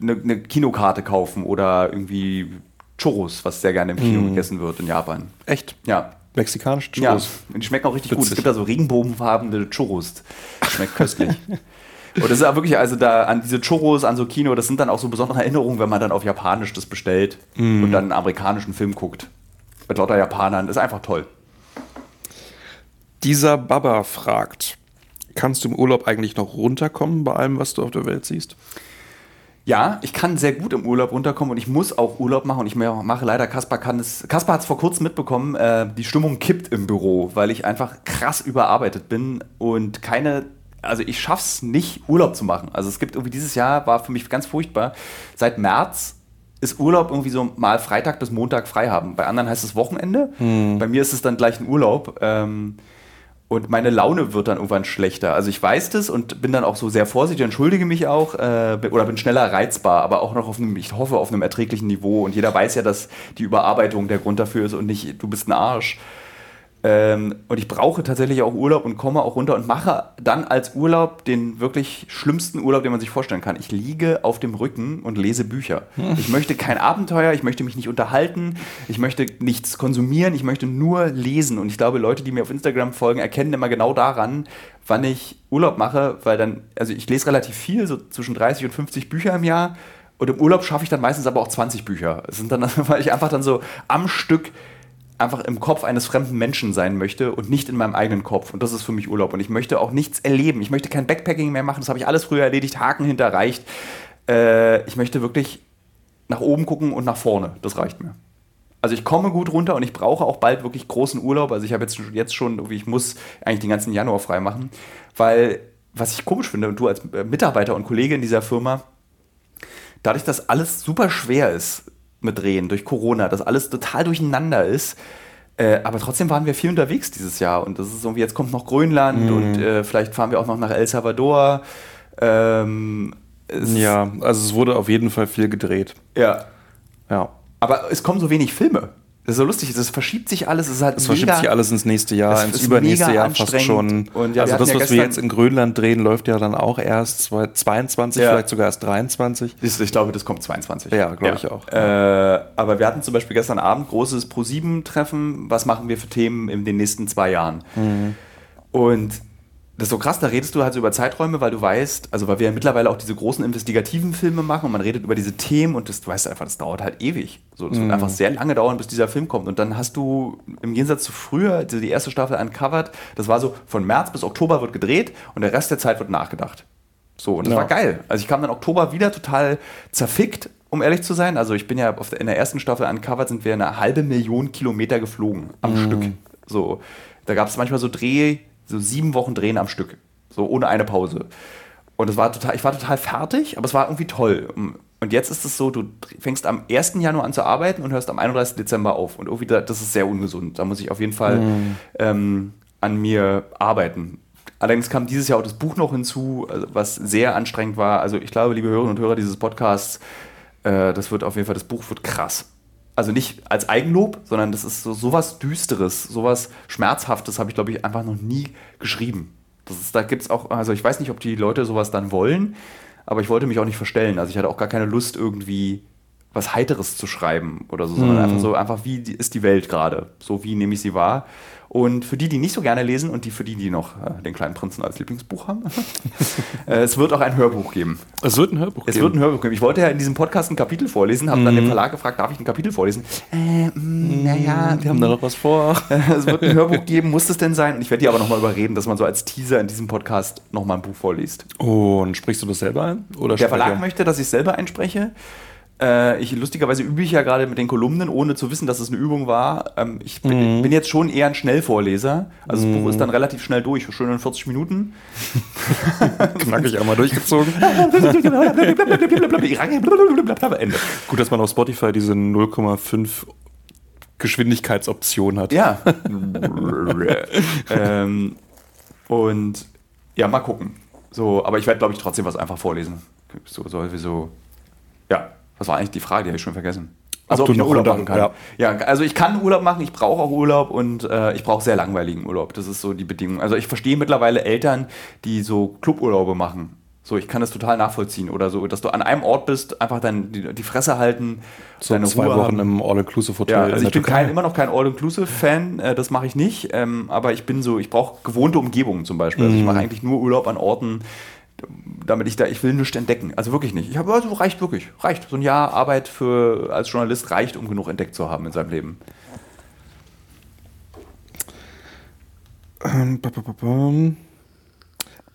äh, ne Kinokarte kaufen oder irgendwie Churros, was sehr gerne im Kino Mhm. gegessen wird in Japan. Echt? Ja, Mexikanisch ja, Churros? und die schmecken auch richtig gut. Es Witzig. gibt da so regenbogenfarbene Churros. Schmeckt köstlich. Und das ist auch wirklich, also da an diese Churros, an so Kino, das sind dann auch so besondere Erinnerungen, wenn man dann auf Japanisch das bestellt und dann einen amerikanischen Film guckt. Mit lauter Japanern. Das ist einfach toll. Dieser Baba fragt, kannst du im Urlaub eigentlich noch runterkommen bei allem, was du auf der Welt siehst? Ja, ich kann sehr gut im Urlaub runterkommen und ich muss auch Urlaub machen und ich mache leider, Kaspar kann es, Kaspar hat es vor kurzem mitbekommen, äh, die Stimmung kippt im Büro, weil ich einfach krass überarbeitet bin und keine, also ich schaff's nicht, Urlaub zu machen. Also es gibt irgendwie dieses Jahr, war für mich ganz furchtbar, seit März ist Urlaub irgendwie so mal Freitag bis Montag frei haben. Bei anderen heißt es Wochenende, bei mir ist es dann gleich ein Urlaub. Ähm, und meine Laune wird dann irgendwann schlechter. Also ich weiß das und bin dann auch so sehr vorsichtig, entschuldige mich auch äh, oder bin schneller reizbar, aber auch noch auf einem, ich hoffe, auf einem erträglichen Niveau. Und jeder weiß ja, dass die Überarbeitung der Grund dafür ist und nicht, du bist ein Arsch. Ähm, und ich brauche tatsächlich auch Urlaub und komme auch runter und mache dann als Urlaub den wirklich schlimmsten Urlaub, den man sich vorstellen kann. Ich liege auf dem Rücken und lese Bücher. Ich möchte kein Abenteuer, ich möchte mich nicht unterhalten, ich möchte nichts konsumieren, ich möchte nur lesen. Und ich glaube, Leute, die mir auf Instagram folgen, erkennen immer genau daran, wann ich Urlaub mache, weil dann, also ich lese relativ viel, so zwischen 30 und 50 Bücher im Jahr. Und im Urlaub schaffe ich dann meistens aber auch 20 Bücher. Es sind dann, weil ich einfach dann so am Stück einfach im Kopf eines fremden Menschen sein möchte und nicht in meinem eigenen Kopf. Und das ist für mich Urlaub. Und ich möchte auch nichts erleben. Ich möchte kein Backpacking mehr machen. Das habe ich alles früher erledigt. Haken hinterreicht. Äh, ich möchte wirklich nach oben gucken und nach vorne. Das reicht mir. Also ich komme gut runter und ich brauche auch bald wirklich großen Urlaub. Also ich habe jetzt, jetzt schon, ich muss eigentlich den ganzen Januar frei machen, weil was ich komisch finde und du als Mitarbeiter und Kollege in dieser Firma, dadurch, dass alles super schwer ist mit Drehen durch Corona, dass alles total durcheinander ist. Äh, aber trotzdem waren wir viel unterwegs dieses Jahr und das ist irgendwie, jetzt kommt noch Grönland und äh, vielleicht fahren wir auch noch nach El Salvador. Ähm, Ja, also es wurde auf jeden Fall viel gedreht. ja. Ja. Aber es kommen so wenig Filme. Das ist so lustig, es verschiebt sich alles, es ist halt Es verschiebt sich alles ins nächste Jahr, ins übernächste mega Jahr fast schon. Und ja, also das, ja was wir jetzt in Grönland drehen, läuft ja dann auch erst 2022, Ja. vielleicht sogar erst 23. Ist, ich glaube, das kommt 22. Ja, glaube ich auch. Äh, aber wir hatten zum Beispiel gestern Abend großes Pro-7-Treffen. Was machen wir für Themen in den nächsten zwei Jahren? Mhm. Und das ist so krass, da redest du halt so über Zeiträume, weil du weißt, also weil wir ja mittlerweile auch diese großen investigativen Filme machen und man redet über diese Themen und das, du weißt einfach, das dauert halt ewig. So, das Mhm. wird einfach sehr lange dauern, bis dieser Film kommt. Und dann hast du im Gegensatz zu früher, also die erste Staffel Uncovered, das war so, von März bis Oktober wird gedreht und der Rest der Zeit wird nachgedacht. So, und das Ja. war geil. Also ich kam dann Oktober wieder total zerfickt, um ehrlich zu sein. Also ich bin ja auf der, in der ersten Staffel Uncovered sind wir eine halbe Million Kilometer geflogen am Stück. So, da gab es manchmal so Dreh, so sieben Wochen Drehen am Stück. So ohne eine Pause. Und es war total, ich war total fertig, aber es war irgendwie toll. Und jetzt ist es so, du fängst am 1. Januar an zu arbeiten und hörst am 31. Dezember auf. Und irgendwie, da- das ist sehr ungesund. Da muss ich auf jeden Fall ähm, an mir arbeiten. Allerdings kam dieses Jahr auch das Buch noch hinzu, also was sehr anstrengend war. Also ich glaube, liebe Hörerinnen und Hörer dieses Podcasts, äh, das wird auf jeden Fall, das Buch wird krass. Also nicht als Eigenlob, sondern das ist so sowas Düsteres, sowas Schmerzhaftes habe ich, glaube ich, einfach noch nie geschrieben. Das ist, da gibt es auch, also ich weiß nicht, ob die Leute sowas dann wollen, aber ich wollte mich auch nicht verstellen. Also ich hatte auch gar keine Lust, irgendwie was Heiteres zu schreiben oder so, sondern Mhm. einfach so, einfach wie ist die Welt gerade? So wie nehme ich sie wahr? Und für die, die nicht so gerne lesen und die für die, die noch äh, den kleinen Prinzen als Lieblingsbuch haben, äh, es wird auch ein Hörbuch geben. Es wird ein Hörbuch Es wird ein Hörbuch geben. Ich wollte ja in diesem Podcast ein Kapitel vorlesen, habe Mhm. dann den Verlag gefragt, darf ich ein Kapitel vorlesen? Äh, naja, Wir haben da noch was vor. es wird ein Hörbuch geben, muss es denn sein? Und ich werde die aber nochmal überreden, dass man so als Teaser in diesem Podcast nochmal ein Buch vorliest. Und sprichst du das selber ein? Oder Der Verlag möchte, dass ich es selber einspreche. Äh, ich, lustigerweise übe ich ja gerade mit den Kolumnen, ohne zu wissen, dass es eine Übung war. Ähm, ich bin, bin jetzt schon eher ein Schnellvorleser. Also das Buch ist dann relativ schnell durch, schon in 40 Minuten. knackig einmal durchgezogen. Ende. Gut, dass man auf Spotify diese 0,5 Geschwindigkeitsoption hat. Ja. ähm, und ja, mal gucken. So, aber ich werde, glaube ich, trotzdem was einfach vorlesen. So, so, wie so. Ja, was war eigentlich die Frage? Die habe ich schon vergessen. Also, Ob ob, ich noch Urlaub machen kann. Ja. also ich kann Urlaub machen, ich brauche auch Urlaub und äh, ich brauche sehr langweiligen Urlaub. Das ist so die Bedingung. Also ich verstehe mittlerweile Eltern, die so Cluburlaube machen. So, ich kann das total nachvollziehen. Oder so, dass du an einem Ort bist, einfach dann die, die Fresse halten, So zwei Ruhe Wochen haben. im All-Inclusive-Hotel. Ja, also ich bin kein, immer noch kein All-Inclusive-Fan, äh, das mache ich nicht. Ähm, aber ich bin so, ich brauche gewohnte Umgebungen zum Beispiel. Also ich mache eigentlich nur Urlaub an Orten, damit ich da, ich will nichts entdecken. Also wirklich nicht. Ich habe, also reicht wirklich, reicht. So ein Jahr Arbeit für als Journalist reicht, um genug entdeckt zu haben in seinem Leben. Ähm.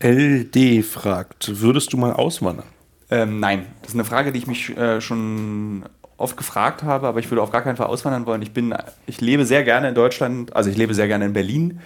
LD fragt, würdest du mal auswandern? Ähm, nein, das ist eine Frage, die ich mich äh, schon oft gefragt habe, aber ich würde auf gar keinen Fall auswandern wollen. Ich bin, ich lebe sehr gerne in Deutschland, also ich lebe sehr gerne in Berlin.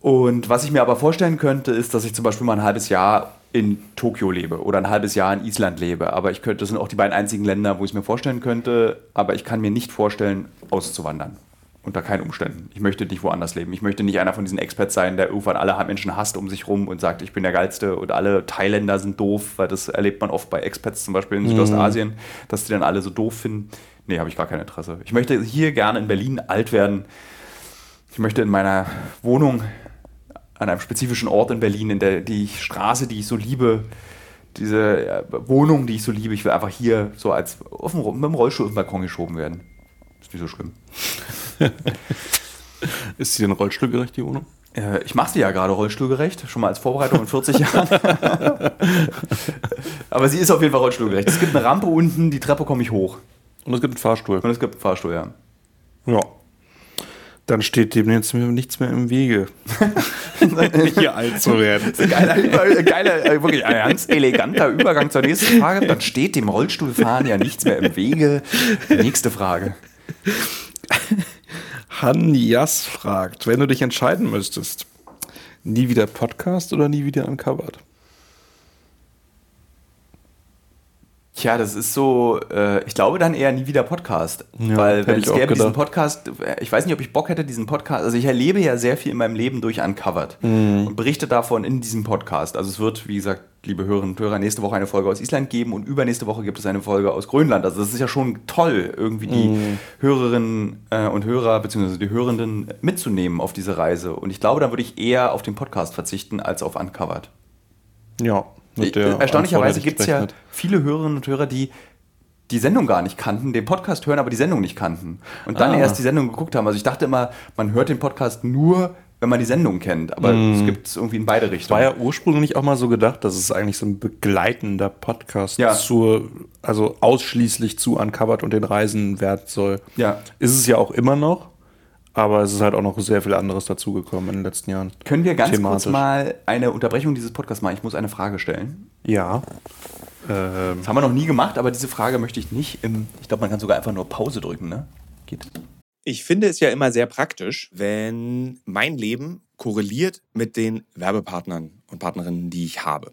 Und was ich mir aber vorstellen könnte, ist, dass ich zum Beispiel mal ein halbes Jahr in Tokio lebe oder ein halbes Jahr in Island lebe. Aber ich könnte, das sind auch die beiden einzigen Länder, wo ich es mir vorstellen könnte. Aber ich kann mir nicht vorstellen, auszuwandern. Unter keinen Umständen. Ich möchte nicht woanders leben. Ich möchte nicht einer von diesen Experts sein, der irgendwann alle Menschen hasst um sich rum und sagt, ich bin der Geilste und alle Thailänder sind doof, weil das erlebt man oft bei Expats, zum Beispiel in Südostasien, dass die dann alle so doof finden. Nee, habe ich gar kein Interesse. Ich möchte hier gerne in Berlin alt werden. Ich möchte in meiner Wohnung an einem spezifischen Ort in Berlin, in der die Straße, die ich so liebe, diese äh, Wohnung, die ich so liebe, ich will einfach hier so als auf dem, mit dem Rollstuhl auf den Balkon geschoben werden. Ist nicht so schlimm. Ist sie denn rollstuhlgerecht, die Wohnung? Äh, ich mache sie ja gerade rollstuhlgerecht, schon mal als Vorbereitung in 40 Jahren. Aber sie ist auf jeden Fall rollstuhlgerecht. Es gibt eine Rampe unten, die Treppe komme ich hoch. Und es gibt einen Fahrstuhl. Und es gibt einen Fahrstuhl, ja. Ja. Dann steht dem jetzt nichts mehr im Wege. Hier alt zu werden. Geiler, über, geiler äh, wirklich ein ganz eleganter Übergang zur nächsten Frage. Dann steht dem Rollstuhlfahren ja nichts mehr im Wege. Nächste Frage. Hanjas fragt, wenn du dich entscheiden müsstest, nie wieder Podcast oder nie wieder Uncovered? Tja, das ist so, äh, ich glaube dann eher nie wieder Podcast. Ja, Weil wenn es gäbe diesen. Podcast, äh, ich weiß nicht, ob ich Bock hätte, diesen Podcast, also ich erlebe ja sehr viel in meinem Leben durch Uncovered Mhm. und berichte davon in diesem Podcast. Also es wird, wie gesagt, liebe Hörerinnen und Hörer, nächste Woche eine Folge aus Island geben und übernächste Woche gibt es eine Folge aus Grönland. Also das ist ja schon toll, irgendwie die Mhm. Hörerinnen äh, und Hörer, beziehungsweise die Hörenden mitzunehmen auf diese Reise. Und ich glaube, dann würde ich eher auf den Podcast verzichten als auf Uncovered. Ja. Erstaunlicherweise gibt es ja viele Hörerinnen und Hörer, die die Sendung gar nicht kannten, den Podcast hören, aber die Sendung nicht kannten. Und dann Ah. erst die Sendung geguckt haben. Also ich dachte immer, man hört den Podcast nur, wenn man die Sendung kennt. Aber es gibt es irgendwie in beide Richtungen. War ja ursprünglich auch mal so gedacht, dass es eigentlich so ein begleitender Podcast Ja. zur, also ausschließlich zu Uncovered und den Reisen werden soll. Ja. Ist es ja auch immer noch, aber es ist halt auch noch sehr viel anderes dazugekommen in den letzten Jahren. Können wir ganz kurz mal eine Unterbrechung dieses Podcasts machen? Ich muss eine Frage stellen. Ja. Ähm, Das haben wir noch nie gemacht, aber diese Frage möchte ich nicht im. Ich glaube, man kann sogar einfach nur Pause drücken, ne? Geht. Ich finde es ja immer sehr praktisch, wenn mein Leben korreliert mit den Werbepartnern und Partnerinnen, die ich habe.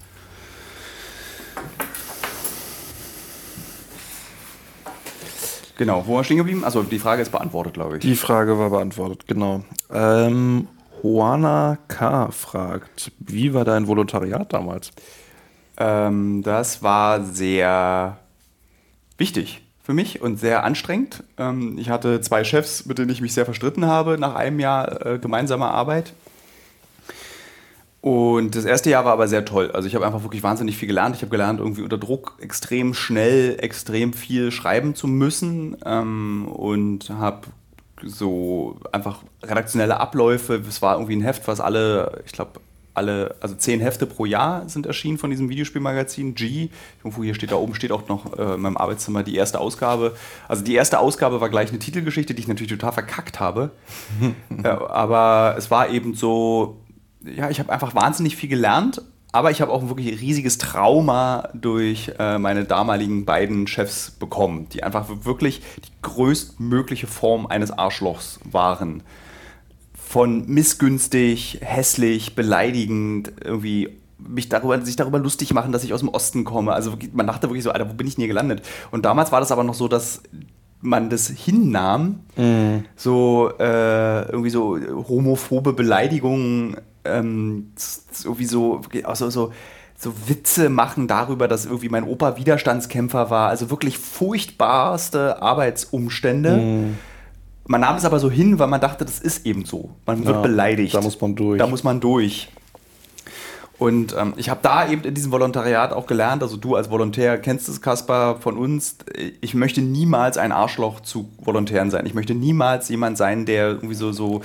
Genau, wo war stehen geblieben? Also die Frage ist beantwortet, glaube ich. Die Frage war beantwortet, genau. Ähm, Juana K. fragt, wie war dein Volontariat damals? Ähm, das war sehr wichtig für mich und sehr anstrengend. Ähm, ich hatte zwei Chefs, mit denen ich mich sehr verstritten habe nach einem Jahr äh, gemeinsamer Arbeit. Und das erste Jahr war aber sehr toll. Also ich habe einfach wirklich wahnsinnig viel gelernt. Ich habe gelernt, irgendwie unter Druck extrem schnell, extrem viel schreiben zu müssen ähm, und habe so einfach redaktionelle Abläufe. Es war irgendwie ein Heft, was alle, ich glaube, alle, also zehn Hefte pro Jahr sind erschienen von diesem Videospielmagazin G. Irgendwo hier steht da oben steht auch noch äh, in meinem Arbeitszimmer die erste Ausgabe. Also die erste Ausgabe war gleich eine Titelgeschichte, die ich natürlich total verkackt habe. äh, aber es war eben so, ja, ich habe einfach wahnsinnig viel gelernt, aber ich habe auch ein wirklich riesiges Trauma durch äh, meine damaligen beiden Chefs bekommen, die einfach wirklich die größtmögliche Form eines Arschlochs waren. Von missgünstig, hässlich, beleidigend, irgendwie mich darüber, sich darüber lustig machen, dass ich aus dem Osten komme. Also man dachte wirklich so, Alter, wo bin ich denn hier gelandet? Und damals war das aber noch so, dass man das hinnahm, Mhm. so äh, irgendwie so homophobe Beleidigungen, ähm, irgendwie so, also so, so Witze machen darüber, dass irgendwie mein Opa Widerstandskämpfer war. Also wirklich furchtbarste Arbeitsumstände. Man nahm es aber so hin, weil man dachte, das ist eben so. Man wird Ja, beleidigt. da muss man durch. Da muss man durch. Und ähm, ich habe da eben in diesem Volontariat auch gelernt, also du als Volontär kennst es, Kaspar, von uns, ich möchte niemals ein Arschloch zu Volontären sein. Ich möchte niemals jemand sein, der irgendwie so, so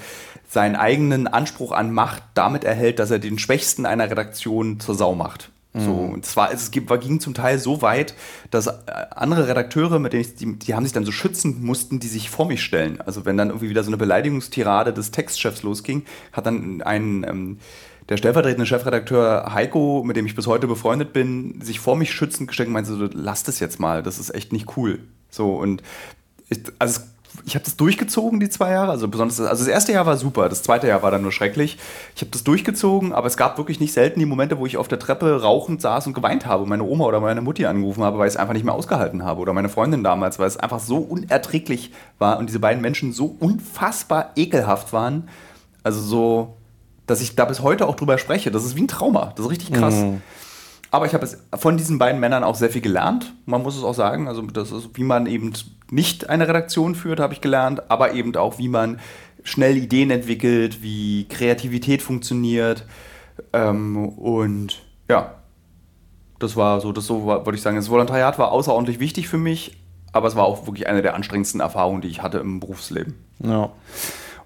seinen eigenen Anspruch an Macht damit erhält, dass er den Schwächsten einer Redaktion zur Sau macht. So, und zwar, es ging zum Teil so weit, dass äh, andere Redakteure, mit denen ich, die, die haben sich dann so schützen mussten, die sich vor mich stellen. Also wenn dann irgendwie wieder so eine Beleidigungstirade des Textchefs losging, hat dann ein ähm, der stellvertretende Chefredakteur Heiko, mit dem ich bis heute befreundet bin, sich vor mich schützend gestellt und meinte so, lass das jetzt mal, das ist echt nicht cool. So und ich, also ich habe das durchgezogen, die zwei Jahre. Also besonders, also das erste Jahr war super, das zweite Jahr war dann nur schrecklich. Ich habe das durchgezogen, aber es gab wirklich nicht selten die Momente, wo ich auf der Treppe rauchend saß und geweint habe, meine Oma oder meine Mutti angerufen habe, weil ich es einfach nicht mehr ausgehalten habe. Oder meine Freundin damals, weil es einfach so unerträglich war und diese beiden Menschen so unfassbar ekelhaft waren. Also so, dass ich da bis heute auch drüber spreche. Das ist wie ein Trauma. Das ist richtig krass. Mhm. Aber ich habe von diesen beiden Männern auch sehr viel gelernt. Man muss es auch sagen. Also, das ist, wie man eben nicht eine Redaktion führt, habe ich gelernt, aber eben auch, wie man schnell Ideen entwickelt, wie Kreativität funktioniert. Ähm, und ja, das war so, das so würde ich sagen. Das Volontariat war außerordentlich wichtig für mich, aber es war auch wirklich eine der anstrengendsten Erfahrungen, die ich hatte im Berufsleben. Ja.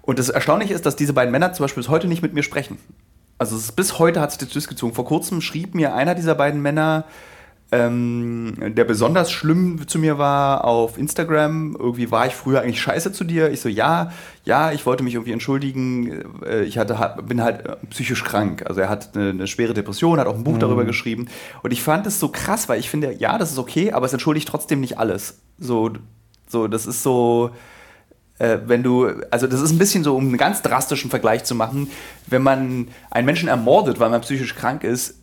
Und das Erstaunliche ist, dass diese beiden Männer zum Beispiel bis heute nicht mit mir sprechen also bis heute hat sich das durchgezogen. Vor kurzem schrieb mir einer dieser beiden Männer, ähm, der besonders schlimm zu mir war auf Instagram. Irgendwie war ich früher eigentlich scheiße zu dir. Ich so, ja, ja, ich wollte mich irgendwie entschuldigen. Äh, ich hatte, bin halt äh, psychisch krank. Also er hat eine, eine schwere Depression, hat auch ein Buch mhm. darüber geschrieben. Und ich fand es so krass, weil ich finde, ja, das ist okay, aber es entschuldigt trotzdem nicht alles. So, so das ist so äh, wenn du, also das ist ein bisschen so, um einen ganz drastischen Vergleich zu machen, wenn man einen Menschen ermordet, weil man psychisch krank ist,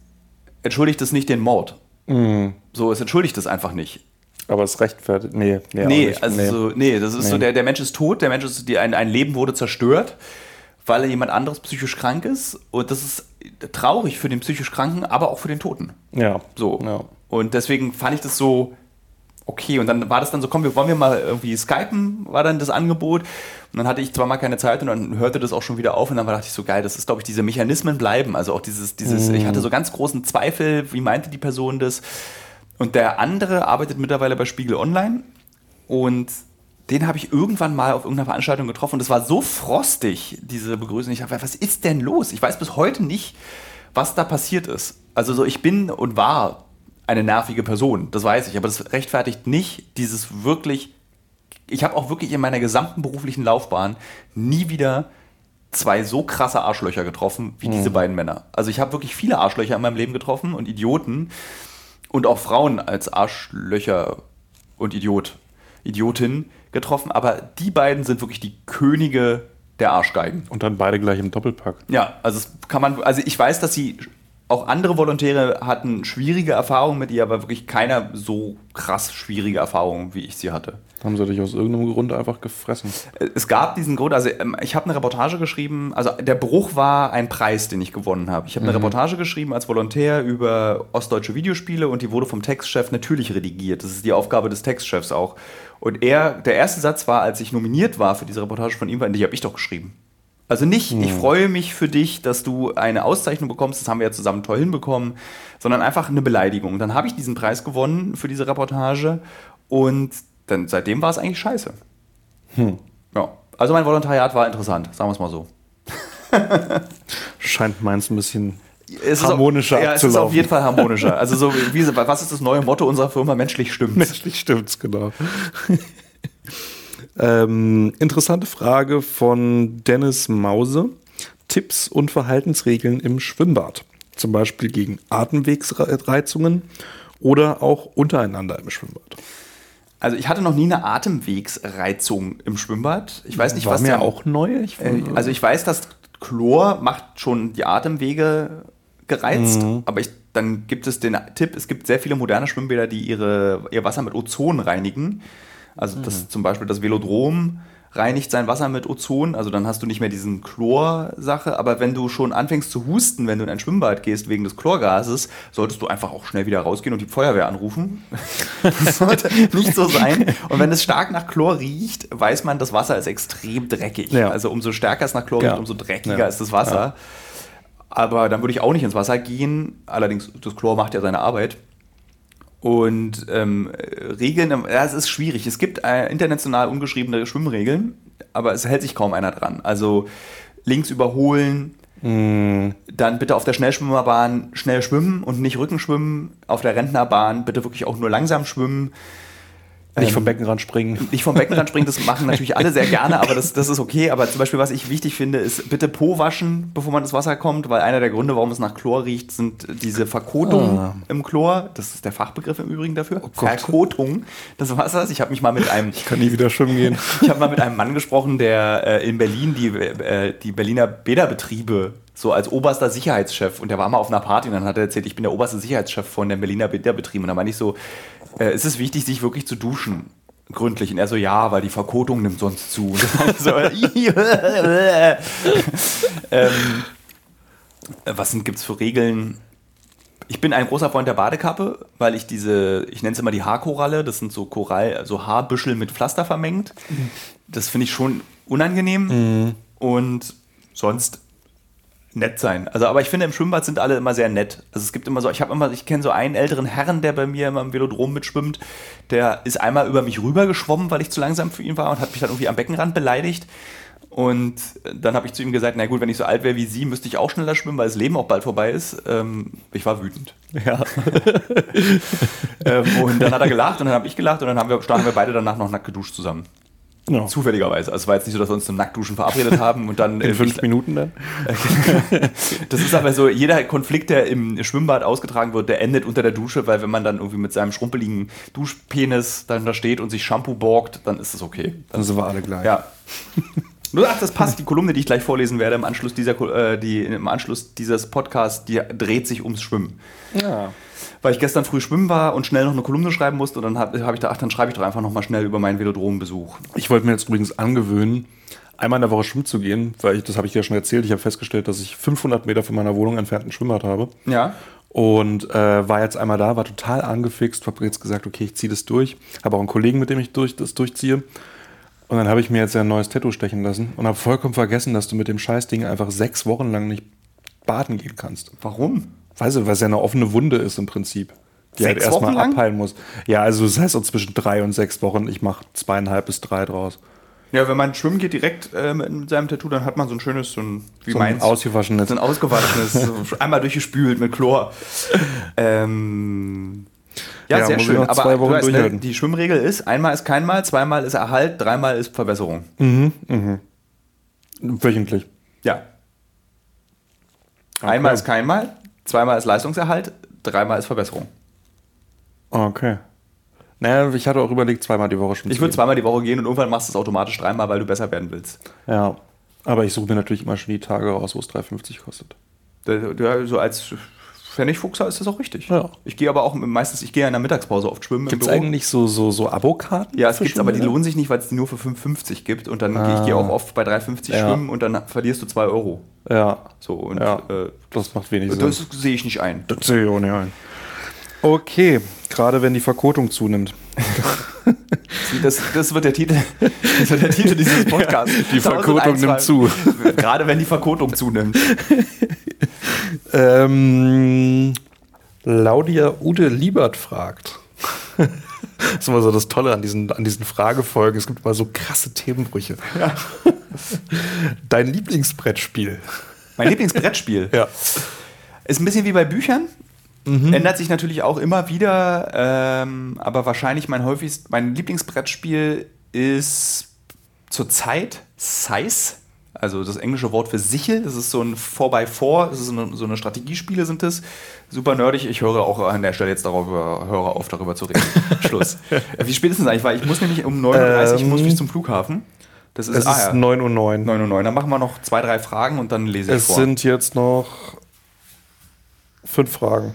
entschuldigt das nicht den Mord. Mhm. So, es entschuldigt das einfach nicht. Aber es rechtfertigt. Nee, nee, nee also nee. So, nee, das ist nee. so, der, der Mensch ist tot, der Mensch ist, die, ein, ein Leben wurde zerstört, weil jemand anderes psychisch krank ist. Und das ist traurig für den psychisch Kranken, aber auch für den Toten. Ja. So. Ja. Und deswegen fand ich das so okay. Und dann war das dann so, komm, wir wollen wir mal irgendwie skypen, war dann das Angebot. Und dann hatte ich zwar mal keine Zeit und dann hörte das auch schon wieder auf und dann dachte ich so geil, das ist, glaube ich, diese Mechanismen bleiben. Also auch dieses, dieses, mm. ich hatte so ganz großen Zweifel, wie meinte die Person das? Und der andere arbeitet mittlerweile bei Spiegel Online und den habe ich irgendwann mal auf irgendeiner Veranstaltung getroffen und das war so frostig, diese Begrüßung. Ich dachte, was ist denn los? Ich weiß bis heute nicht, was da passiert ist. Also so, ich bin und war eine nervige Person, das weiß ich, aber das rechtfertigt nicht dieses wirklich. Ich habe auch wirklich in meiner gesamten beruflichen Laufbahn nie wieder zwei so krasse Arschlöcher getroffen wie mhm. diese beiden Männer. Also ich habe wirklich viele Arschlöcher in meinem Leben getroffen und Idioten und auch Frauen als Arschlöcher und Idiot, Idiotin getroffen, aber die beiden sind wirklich die Könige der Arschgeigen. Und dann beide gleich im Doppelpack. Ja, also kann man, also ich weiß, dass sie auch andere Volontäre hatten schwierige Erfahrungen mit ihr, aber wirklich keiner so krass schwierige Erfahrungen, wie ich sie hatte. Haben sie dich aus irgendeinem Grund einfach gefressen? Es gab diesen Grund, also ähm, ich habe eine Reportage geschrieben, also der Bruch war ein Preis, den ich gewonnen habe. Ich habe eine mhm. Reportage geschrieben als Volontär über ostdeutsche Videospiele und die wurde vom Textchef natürlich redigiert. Das ist die Aufgabe des Textchefs auch. Und er, der erste Satz war, als ich nominiert war für diese Reportage von ihm, war, die habe ich doch geschrieben. Also nicht, hm. ich freue mich für dich, dass du eine Auszeichnung bekommst, das haben wir ja zusammen toll hinbekommen, sondern einfach eine Beleidigung. Dann habe ich diesen Preis gewonnen für diese Reportage und dann seitdem war es eigentlich scheiße. Hm. Ja. Also mein Volontariat war interessant, sagen wir es mal so. Scheint meins ein bisschen es harmonischer auf, ja, es ist auf jeden Fall harmonischer. Also so wie, was ist das neue Motto unserer Firma? Menschlich stimmt's. Menschlich stimmt's, genau. Ähm, interessante Frage von Dennis Mause. Tipps und Verhaltensregeln im Schwimmbad. Zum Beispiel gegen Atemwegsreizungen oder auch untereinander im Schwimmbad. Also ich hatte noch nie eine Atemwegsreizung im Schwimmbad. Ich weiß nicht, War was mir auch neu. Ich äh, also ich weiß, dass Chlor macht schon die Atemwege gereizt, mhm. aber ich, dann gibt es den Tipp, es gibt sehr viele moderne Schwimmbäder, die ihre, ihr Wasser mit Ozon reinigen. Also das, mhm. zum Beispiel das Velodrom reinigt sein Wasser mit Ozon, also dann hast du nicht mehr diesen Chlor-Sache, aber wenn du schon anfängst zu husten, wenn du in ein Schwimmbad gehst wegen des Chlorgases, solltest du einfach auch schnell wieder rausgehen und die Feuerwehr anrufen. das sollte nicht so sein. Und wenn es stark nach Chlor riecht, weiß man, das Wasser ist extrem dreckig. Ja. Also umso stärker es nach Chlor riecht, umso dreckiger ja. ist das Wasser. Ja. Aber dann würde ich auch nicht ins Wasser gehen. Allerdings, das Chlor macht ja seine Arbeit. Und ähm, Regeln, ja, es ist schwierig. Es gibt äh, international ungeschriebene Schwimmregeln, aber es hält sich kaum einer dran. Also links überholen, mm. dann bitte auf der Schnellschwimmerbahn schnell schwimmen und nicht Rücken schwimmen. Auf der Rentnerbahn bitte wirklich auch nur langsam schwimmen. Nicht vom Beckenrand springen. Nicht vom Beckenrand springen, das machen natürlich alle sehr gerne, aber das, das ist okay. Aber zum Beispiel, was ich wichtig finde, ist bitte Po waschen, bevor man ins Wasser kommt, weil einer der Gründe, warum es nach Chlor riecht, sind diese Verkotungen Ah. im Chlor. Das ist der Fachbegriff im Übrigen dafür. Gott. Verkotung des Wassers. Ich habe mich mal mit einem Ich kann nie wieder schwimmen gehen. ich habe mal mit einem Mann gesprochen, der äh, in Berlin die, äh, die Berliner Bäderbetriebe so als oberster Sicherheitschef und der war mal auf einer Party und dann hat er erzählt, ich bin der oberste Sicherheitschef von den Berliner Bäderbetrieben und da meinte ich so, äh, ist es wichtig, sich wirklich zu duschen? Gründlich. Und er so, ja, weil die Verkotung nimmt sonst zu. So, ähm, äh, was gibt es für Regeln? Ich bin ein großer Freund der Badekappe, weil ich diese, ich nenne es immer die Haarkoralle, das sind so Korall, also Haarbüschel mit Pflaster vermengt. Das finde ich schon unangenehm und sonst nett sein. Also, aber ich finde, im Schwimmbad sind alle immer sehr nett. Also es gibt immer so, ich habe immer, ich kenne so einen älteren Herrn, der bei mir immer im Velodrom mitschwimmt, der ist einmal über mich rüber geschwommen, weil ich zu langsam für ihn war und hat mich dann irgendwie am Beckenrand beleidigt. Und dann habe ich zu ihm gesagt, na gut, wenn ich so alt wäre wie Sie, müsste ich auch schneller schwimmen, weil das Leben auch bald vorbei ist. Ähm, ich war wütend. Ja. ähm, und dann hat er gelacht und dann habe ich gelacht und dann haben wir, standen wir beide danach noch nackt geduscht zusammen. Ja. Zufälligerweise. Also es war jetzt nicht so, dass wir uns zum Nacktduschen verabredet haben und dann In äh, fünf Minuten dann? Das ist aber so, jeder Konflikt, der im Schwimmbad ausgetragen wird, der endet unter der Dusche, weil wenn man dann irgendwie mit seinem schrumpeligen Duschpenis dann da steht und sich Shampoo borgt, dann ist es okay. Dann sind wir alle gleich. Ja. Nur ach, das passt. Die Kolumne, die ich gleich vorlesen werde im Anschluss dieser, äh, die, im Anschluss dieses Podcasts, die dreht sich ums Schwimmen. Ja. Weil ich gestern früh schwimmen war und schnell noch eine Kolumne schreiben musste und dann habe hab ich gedacht, ach, dann schreibe ich doch einfach nochmal schnell über meinen Velodrombesuch. Ich wollte mir jetzt übrigens angewöhnen, einmal in der Woche schwimmen zu gehen, weil ich, das habe ich dir ja schon erzählt, ich habe festgestellt, dass ich 500 Meter von meiner Wohnung entfernt ein Schwimmbad habe. Ja. Und äh, war jetzt einmal da, war total angefixt, habe jetzt gesagt, okay, ich ziehe das durch. Habe auch einen Kollegen, mit dem ich durch, das durchziehe. Und dann habe ich mir jetzt ja ein neues Tattoo stechen lassen und habe vollkommen vergessen, dass du mit dem Scheißding einfach sechs Wochen lang nicht baden gehen kannst. Warum? Weißt du, weil es ja eine offene Wunde ist im Prinzip. Die Sechs halt erstmal abheilen muss. Ja, also das heißt so zwischen drei und sechs Wochen. Ich mache zweieinhalb bis drei draus. Ja, wenn man schwimmen geht direkt äh, mit, seinem Tattoo, dann hat man so ein schönes, so ein, wie So ein meins, ausgewaschenes. so ein ausgewaschenes, so einmal durchgespült mit Chlor. Ähm, ja, Ja, sehr ich schön. Aber du weißt, ne, die Schwimmregel ist, einmal ist kein Mal, zweimal ist Erhalt, dreimal ist Verbesserung. Wöchentlich. Ja. Einmal Okay. ist kein Mal, zweimal ist Leistungserhalt, dreimal ist Verbesserung. Okay. Naja, ich hatte auch überlegt, zweimal die Woche schon Ich würde zweimal die Woche gehen und irgendwann machst du es automatisch dreimal, weil du besser werden willst. Ja. Aber ich suche mir natürlich immer schon die Tage raus, wo es 3,50 kostet. Da- So als Pfennigfuchser ist das auch richtig. Ja. Ich gehe aber auch meistens, ich gehe ja in der Mittagspause oft schwimmen. im Gibt es eigentlich so, so, so Abokarten? Ja, es gibt aber die lohnen sich nicht, weil es die nur für 5,50 gibt. Und dann gehe ich gehe auch oft bei 3,50 Ja. schwimmen und dann verlierst du 2 Euro. Ja. So, und Ja. äh, Das macht wenig Sinn. das sehe ich nicht ein. Das sehe ich auch nicht ein. Okay, gerade wenn die Verkotung zunimmt. Das, das, wird der Titel, das wird der Titel dieses Podcasts. Die Verkotung 1001, nimmt zu. Gerade wenn die Verkotung zunimmt. Ähm, Laudia Ude Liebert fragt. Das ist immer so das Tolle an diesen, an diesen Fragefolgen. Es gibt immer so krasse Themenbrüche. Dein Lieblingsbrettspiel. Mein Lieblingsbrettspiel. Ja. Ist ein bisschen wie bei Büchern. Ändert sich natürlich auch immer wieder, ähm, aber wahrscheinlich mein häufigst, mein Lieblingsbrettspiel ist zurzeit Size, also das englische Wort für Sichel. Das ist so ein 4x4, das ist so eine, so eine Strategiespiele sind das. Super nerdig. Ich höre auch an der Stelle jetzt darüber, höre auf, darüber zu reden. Schluss. Äh, Wie spät ist es eigentlich? Weil ich muss nämlich um 9.30 Uhr Ähm, muss zum Flughafen. Das ist, Es ah, ist ja, 9 Uhr. 9. 9 Uhr 9. Dann machen wir noch zwei, drei Fragen und dann lese ich Es vor. sind jetzt noch fünf Fragen.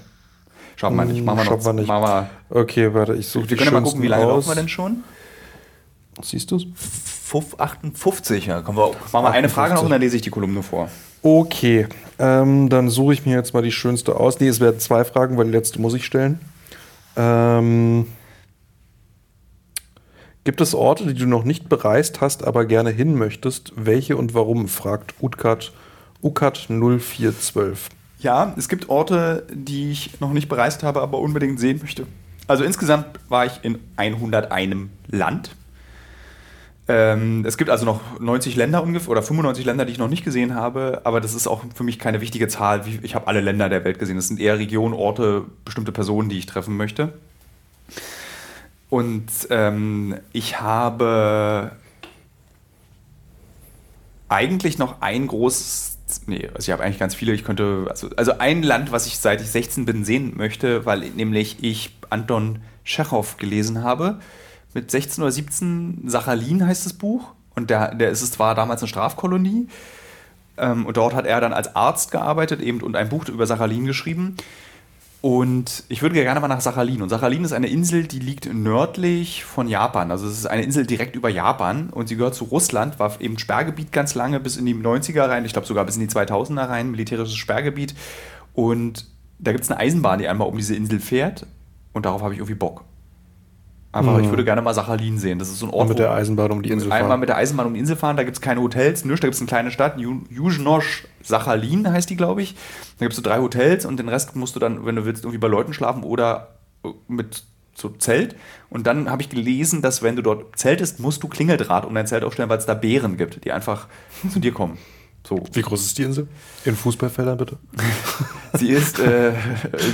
Schaffen wir nicht. Machen wir noch. Schaffen wir nicht. Machen wir, Okay, warte, ich suche wir können mal gucken, wie lange laufen wir denn schon? Siehst du es? Fuff- 58, ja. Kommen wir, machen wir eine Frage noch und dann lese ich die Kolumne vor. Okay, ähm, dann suche ich mir jetzt mal die schönste aus. Nee, es werden zwei Fragen, weil die letzte muss ich stellen. Ähm, gibt es Orte, die du noch nicht bereist hast, aber gerne hin möchtest? Welche und warum? fragt Utkat, Ukat 0412. Ja, es gibt Orte, die ich noch nicht bereist habe, aber unbedingt sehen möchte. Also insgesamt war ich in 101 Land. Ähm, es gibt also noch 90 Länder ungefähr oder 95 Länder, die ich noch nicht gesehen habe, aber das ist auch für mich keine wichtige Zahl. Ich habe alle Länder der Welt gesehen. Das sind eher Regionen, Orte, bestimmte Personen, die ich treffen möchte. Und ähm, ich habe eigentlich noch ein großes, nee, also ich habe eigentlich ganz viele, ich könnte, also, also ein Land, was ich seit ich 16 bin sehen möchte, weil nämlich ich Anton Tschechow gelesen habe. Mit 16 oder 17, Sachalin heißt das Buch. Und der, der ist es zwar damals eine Strafkolonie. Ähm, und dort hat er dann als Arzt gearbeitet eben und ein Buch über Sachalin geschrieben. Und ich würde gerne mal nach Sachalin. Und Sachalin ist eine Insel, die liegt nördlich von Japan. Also es ist eine Insel direkt über Japan und sie gehört zu Russland, war eben Sperrgebiet ganz lange bis in die 90er rein, ich glaube sogar bis in die 2000er rein, militärisches Sperrgebiet. Und da gibt es eine Eisenbahn, die einmal um diese Insel fährt und darauf habe ich irgendwie Bock. Einfach, mhm. ich würde gerne mal Sachalin sehen. Das ist so ein Ort. Und mit der Eisenbahn um die Insel fahren. Einmal mit der Eisenbahn um die Insel fahren, da gibt es keine Hotels, nüscht, da gibt es eine kleine Stadt, Yuzhnosh Sachalin heißt die, glaube ich. Da gibt es so drei Hotels und den Rest musst du dann, wenn du willst, irgendwie bei Leuten schlafen oder mit so Zelt. Und dann habe ich gelesen, dass wenn du dort zeltest, musst du Klingeldraht um dein Zelt aufstellen, weil es da Bären gibt, die einfach zu dir kommen. So. Wie groß ist die Insel? In Fußballfeldern bitte? sie ist äh,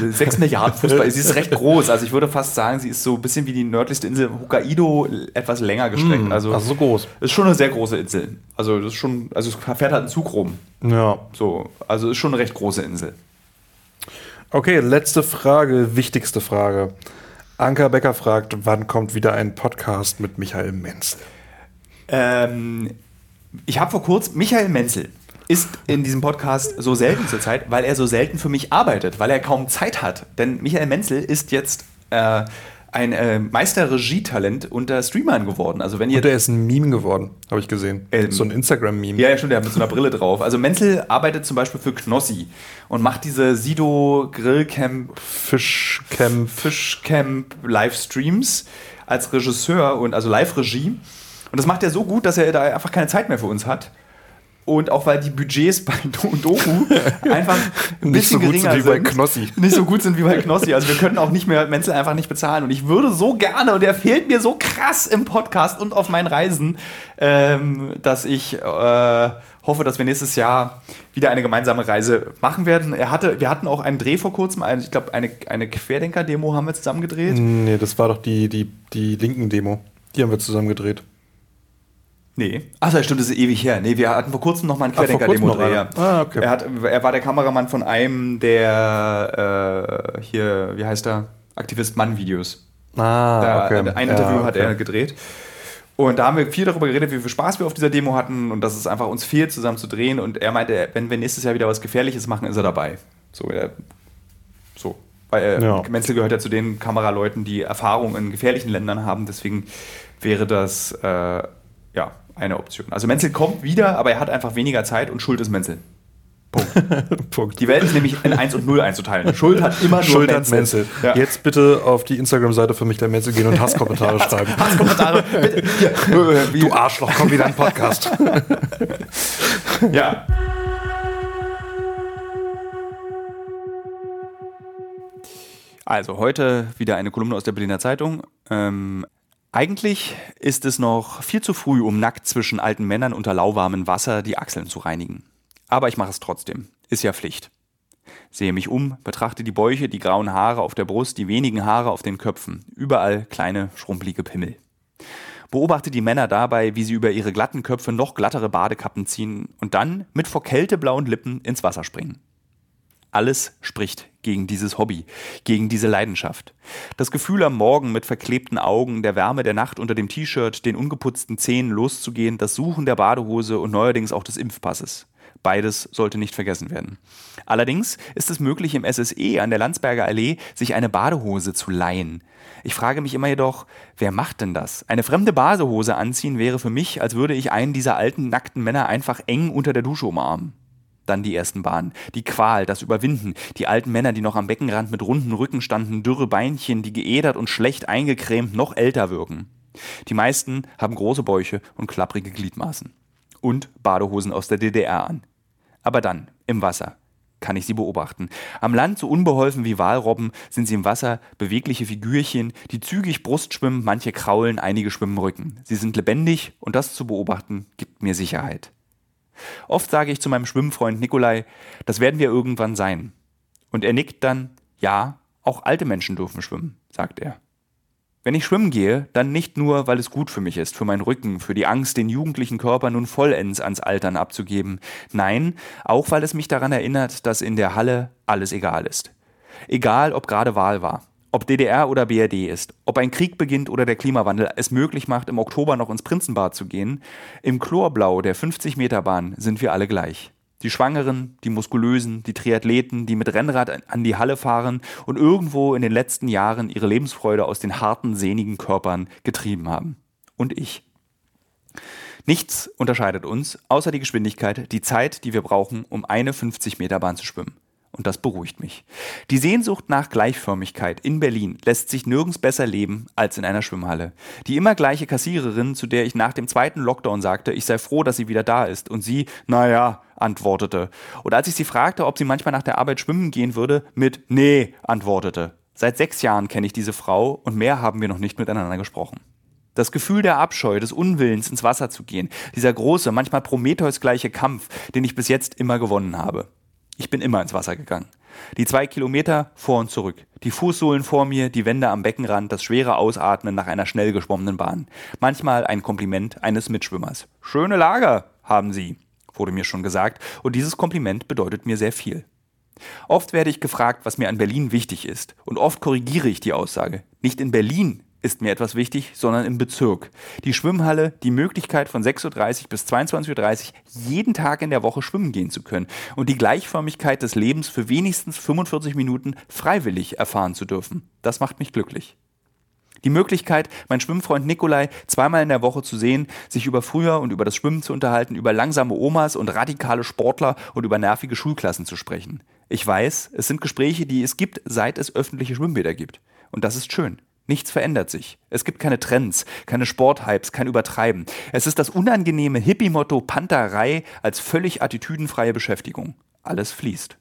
6 Milliarden Fußball. Sie ist recht groß. Also ich würde fast sagen, sie ist so ein bisschen wie die nördlichste Insel Hokkaido etwas länger gestreckt. Mm, also, also so groß. Ist schon eine sehr große Insel. Also das ist schon, also es fährt halt ein Zug rum. Ja. So, also ist schon eine recht große Insel. Okay, letzte Frage, wichtigste Frage. Anka Becker fragt, wann kommt wieder ein Podcast mit Michael Menzel? Ähm, ich habe vor kurzem Michael Menzel ist in diesem Podcast so selten zurzeit, weil er so selten für mich arbeitet, weil er kaum Zeit hat. Denn Michael Menzel ist jetzt äh, ein äh, Meister-Regietalent unter Streamern geworden. Also wenn ihr Und er ist ein Meme geworden, habe ich gesehen. Ähm, so ein Instagram-Meme. Ja, ja, stimmt, der hat mit so einer Brille drauf. Also Menzel arbeitet zum Beispiel für Knossi und macht diese Sido Grillcamp, Fischcamp, Fischcamp Livestreams als Regisseur und also Live-Regie. Und das macht er so gut, dass er da einfach keine Zeit mehr für uns hat. Und auch weil die Budgets bei Doku einfach ein nicht so geringer sind wie bei Knossi. Nicht so gut sind wie bei Knossi. Also wir können auch nicht mehr Menzel einfach nicht bezahlen. Und ich würde so gerne, und der fehlt mir so krass im Podcast und auf meinen Reisen, ähm, dass ich äh, hoffe, dass wir nächstes Jahr wieder eine gemeinsame Reise machen werden. Er hatte, wir hatten auch einen Dreh vor kurzem, eine, ich glaube, eine, eine Querdenker-Demo haben wir zusammen gedreht. Nee, das war doch die, die, die linken Demo. Die haben wir zusammen gedreht. Nee. Achso, stimmt, das ist ewig her. Nee, wir hatten vor kurzem noch mal einen Querdenker-Demo-Dreh. Ja. Ah, okay. Er, er war der Kameramann von einem der äh, hier, wie heißt er? Aktivist-Mann-Videos. Ah, da, okay. Ein Interview ja, okay. hat er gedreht. Und da haben wir viel darüber geredet, wie viel Spaß wir auf dieser Demo hatten und dass es einfach uns fehlt, zusammen zu drehen. Und er meinte, wenn wir nächstes Jahr wieder was Gefährliches machen, ist er dabei. So, er, so. Weil äh, ja. Menzel gehört ja zu den Kameraleuten, die Erfahrung in gefährlichen Ländern haben. Deswegen wäre das äh, ja eine Option. Also Menzel kommt wieder, aber er hat einfach weniger Zeit und Schuld ist Menzel. Punkt. Punkt. Die Welt ist nämlich in 1 und 0 einzuteilen. Schuld hat immer nur Schuld Menzel. Hat Menzel. Ja. Jetzt bitte auf die Instagram-Seite für mich der Menzel gehen und Hasskommentare ja, schreiben. Hasskommentare, bitte. du Arschloch, komm wieder in den Podcast. ja. Also heute wieder eine Kolumne aus der Berliner Zeitung. Ähm, eigentlich ist es noch viel zu früh, um nackt zwischen alten Männern unter lauwarmem Wasser die Achseln zu reinigen. Aber ich mache es trotzdem. Ist ja Pflicht. Sehe mich um, betrachte die Bäuche, die grauen Haare auf der Brust, die wenigen Haare auf den Köpfen, überall kleine, schrumpelige Pimmel. Beobachte die Männer dabei, wie sie über ihre glatten Köpfe noch glattere Badekappen ziehen und dann mit vor Kälte blauen Lippen ins Wasser springen. Alles spricht gegen dieses Hobby, gegen diese Leidenschaft. Das Gefühl am Morgen mit verklebten Augen, der Wärme der Nacht unter dem T-Shirt, den ungeputzten Zähnen loszugehen, das Suchen der Badehose und neuerdings auch des Impfpasses. Beides sollte nicht vergessen werden. Allerdings ist es möglich, im SSE an der Landsberger Allee sich eine Badehose zu leihen. Ich frage mich immer jedoch, wer macht denn das? Eine fremde Badehose anziehen wäre für mich, als würde ich einen dieser alten, nackten Männer einfach eng unter der Dusche umarmen dann die ersten Bahnen. Die Qual, das Überwinden, die alten Männer, die noch am Beckenrand mit runden Rücken standen, dürre Beinchen, die geedert und schlecht eingecremt noch älter wirken. Die meisten haben große Bäuche und klapprige Gliedmaßen. Und Badehosen aus der DDR an. Aber dann, im Wasser, kann ich sie beobachten. Am Land so unbeholfen wie Walrobben sind sie im Wasser bewegliche Figürchen, die zügig Brust schwimmen, manche kraulen, einige schwimmen Rücken. Sie sind lebendig und das zu beobachten gibt mir Sicherheit. Oft sage ich zu meinem Schwimmfreund Nikolai, das werden wir irgendwann sein. Und er nickt dann, ja, auch alte Menschen dürfen schwimmen, sagt er. Wenn ich schwimmen gehe, dann nicht nur, weil es gut für mich ist, für meinen Rücken, für die Angst, den jugendlichen Körper nun vollends ans Altern abzugeben. Nein, auch weil es mich daran erinnert, dass in der Halle alles egal ist. Egal, ob gerade Wahl war, ob DDR oder BRD ist, ob ein Krieg beginnt oder der Klimawandel es möglich macht, im Oktober noch ins Prinzenbad zu gehen, im Chlorblau der 50-Meter-Bahn sind wir alle gleich. Die Schwangeren, die Muskulösen, die Triathleten, die mit Rennrad an die Halle fahren und irgendwo in den letzten Jahren ihre Lebensfreude aus den harten, sehnigen Körpern getrieben haben. Und ich. Nichts unterscheidet uns, außer die Geschwindigkeit, die Zeit, die wir brauchen, um eine 50-Meter-Bahn zu schwimmen. Und das beruhigt mich. Die Sehnsucht nach Gleichförmigkeit in Berlin lässt sich nirgends besser leben als in einer Schwimmhalle. Die immer gleiche Kassiererin, zu der ich nach dem zweiten Lockdown sagte, ich sei froh, dass sie wieder da ist. Und sie, naja, antwortete. Und als ich sie fragte, ob sie manchmal nach der Arbeit schwimmen gehen würde, mit Nee antwortete. Seit sechs Jahren kenne ich diese Frau und mehr haben wir noch nicht miteinander gesprochen. Das Gefühl der Abscheu, des Unwillens, ins Wasser zu gehen, dieser große, manchmal Prometheus-gleiche Kampf, den ich bis jetzt immer gewonnen habe. Ich bin immer ins Wasser gegangen. Die zwei Kilometer vor und zurück. Die Fußsohlen vor mir, die Wände am Beckenrand, das schwere Ausatmen nach einer schnell geschwommenen Bahn. Manchmal ein Kompliment eines Mitschwimmers. Schöne Lager haben Sie, wurde mir schon gesagt, und dieses Kompliment bedeutet mir sehr viel. Oft werde ich gefragt, was mir an Berlin wichtig ist, und oft korrigiere ich die Aussage. Nicht in Berlin ist mir etwas wichtig, sondern im Bezirk. Die Schwimmhalle, die Möglichkeit von 6.30 Uhr bis 22.30 Uhr jeden Tag in der Woche schwimmen gehen zu können und die Gleichförmigkeit des Lebens für wenigstens 45 Minuten freiwillig erfahren zu dürfen. Das macht mich glücklich. Die Möglichkeit, meinen Schwimmfreund Nikolai zweimal in der Woche zu sehen, sich über früher und über das Schwimmen zu unterhalten, über langsame Omas und radikale Sportler und über nervige Schulklassen zu sprechen. Ich weiß, es sind Gespräche, die es gibt, seit es öffentliche Schwimmbäder gibt. Und das ist schön. Nichts verändert sich. Es gibt keine Trends, keine Sporthypes, kein Übertreiben. Es ist das unangenehme Hippie-Motto Panterei als völlig attitüdenfreie Beschäftigung. Alles fließt.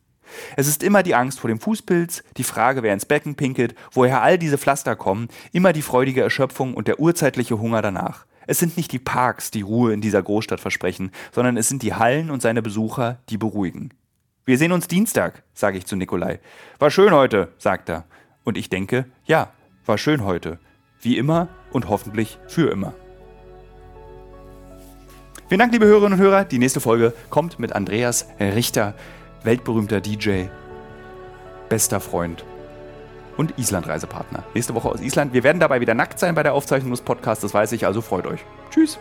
Es ist immer die Angst vor dem Fußpilz, die Frage, wer ins Becken pinkelt, woher all diese Pflaster kommen, immer die freudige Erschöpfung und der urzeitliche Hunger danach. Es sind nicht die Parks, die Ruhe in dieser Großstadt versprechen, sondern es sind die Hallen und seine Besucher, die beruhigen. Wir sehen uns Dienstag, sage ich zu Nikolai. War schön heute, sagt er. Und ich denke, ja, war schön heute. Wie immer und hoffentlich für immer. Vielen Dank, liebe Hörerinnen und Hörer. Die nächste Folge kommt mit Andreas Richter, weltberühmter DJ, bester Freund und Island-Reisepartner. Nächste Woche aus Island. Wir werden dabei wieder nackt sein bei der Aufzeichnung des Podcasts, das weiß ich, also freut euch. Tschüss.